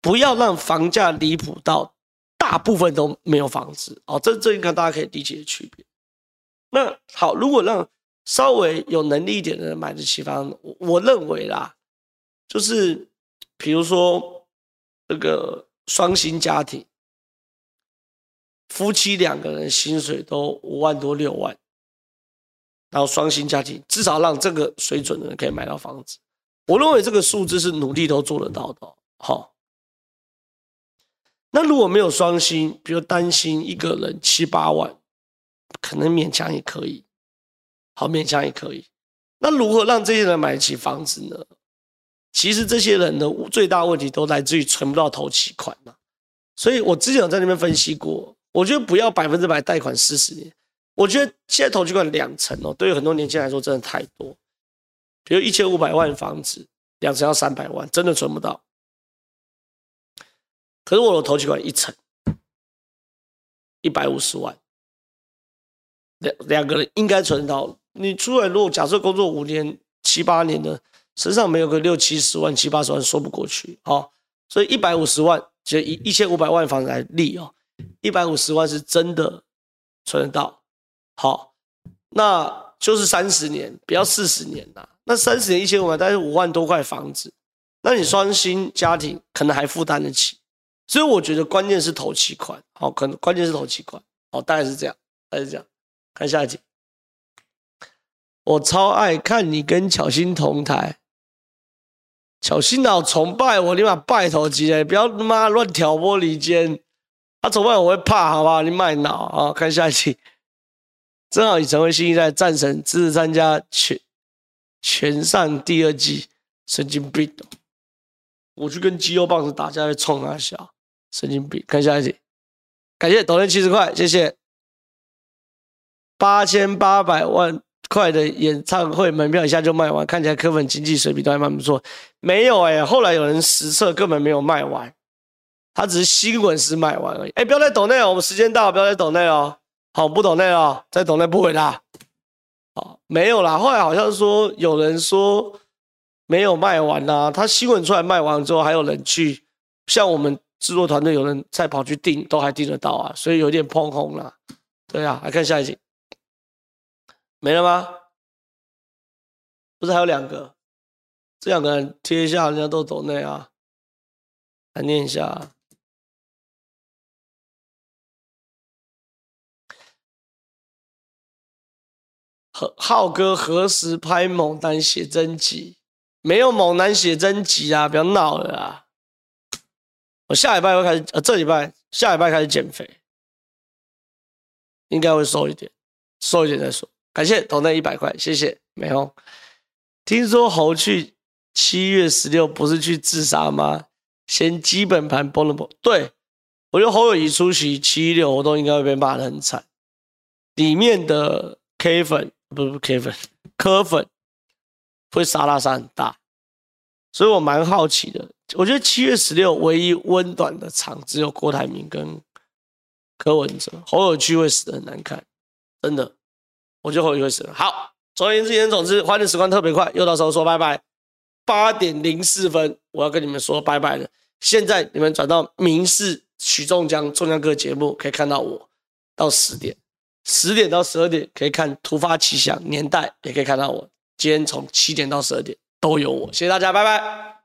不要让房价离谱到。大部分都没有房子哦，这这应该大家可以理解的区别。那好，如果让稍微有能力一点的人买得起房，我我认为啦，就是比如说这个双薪家庭，夫妻两个人薪水都五万多六万，然后双薪家庭至少让这个水准的人可以买到房子，我认为这个数字是努力都做得到的。好。那如果没有双薪，比如单薪一个人七八万，可能勉强也可以，好，勉强也可以。那如何让这些人买得起房子呢？其实这些人的最大问题都来自于存不到头期款嘛。所以我之前有在那边分析过，我觉得不要百分之百贷款四十年，我觉得现在头期款两成哦，对于很多年轻人来说真的太多。比如一千五百万房子，两层要三百万，真的存不到。可是我的头期款一层一百五十万，两两个人应该存到。你出来如果假设工作五年七八年的，身上没有个六七十万七八十万说不过去哦。所以一百五十万就以一千五百万房子来立哦，一百五十万是真的存得到。好，那就是三十年，不要四十年呐。那三十年一千五百，大概是五万多块房子，那你双薪家庭可能还负担得起。所以我觉得关键是投期款，好，可能关键是投期款，好，大概是这样，大概是这样。看下一集，我超爱看你跟巧心同台，巧芯好崇拜我，你妈拜托机嘞，不要他妈乱挑拨离间，他崇拜我会怕，好不好？你卖脑啊！看下一集，正好已成为新一代战神，支持参加全全上第二季，神经病，我去跟肌肉棒子打架，会冲他笑。神经病！看下一题，感谢抖音七十块，谢谢。八千八百万块的演唱会门票一下就卖完，看起来柯粉经济水平都还蛮不错。没有哎、欸，后来有人实测根本没有卖完，他只是新闻是卖完而已。哎、不要再抖内哦，我们时间到，不要再抖内哦。好，不抖内哦，再抖内不回答。没有啦。后来好像说有人说没有卖完啦，他新闻出来卖完之后，还有人去像我们。制作团队有人再跑去订，都还订得到啊，所以有点碰红了。对啊，来看下一集，没了吗？不是还有两个？这两个人贴一下，人家都走内啊，来念一下。浩哥何时拍猛男写真集？没有猛男写真集啊，不要闹了啊！我下礼拜会开始，呃，这礼拜下礼拜开始减肥，应该会瘦一点，瘦一点再说。感谢投那一百块，谢谢美红。听说侯去七月十六不是去自杀吗？嫌基本盘崩了崩？对，我觉得侯友宜出席七一六活动应该会被骂得很惨，里面的 K 粉不是不 K 粉，柯粉会杀拉杀很大，所以我蛮好奇的。我觉得七月十六唯一温暖的场只有郭台铭跟柯文哲，侯友宜会死的很难看，真的，我觉得侯友宜会死。好，总而言之，言总之，欢乐时光特别快，又到时候说拜拜。八点零四分，我要跟你们说拜拜了。现在你们转到民视许仲江仲江哥节目，可以看到我到十点，十点到十二点可以看突发奇想年代，也可以看到我。今天从七点到十二点都有我，谢谢大家，拜拜。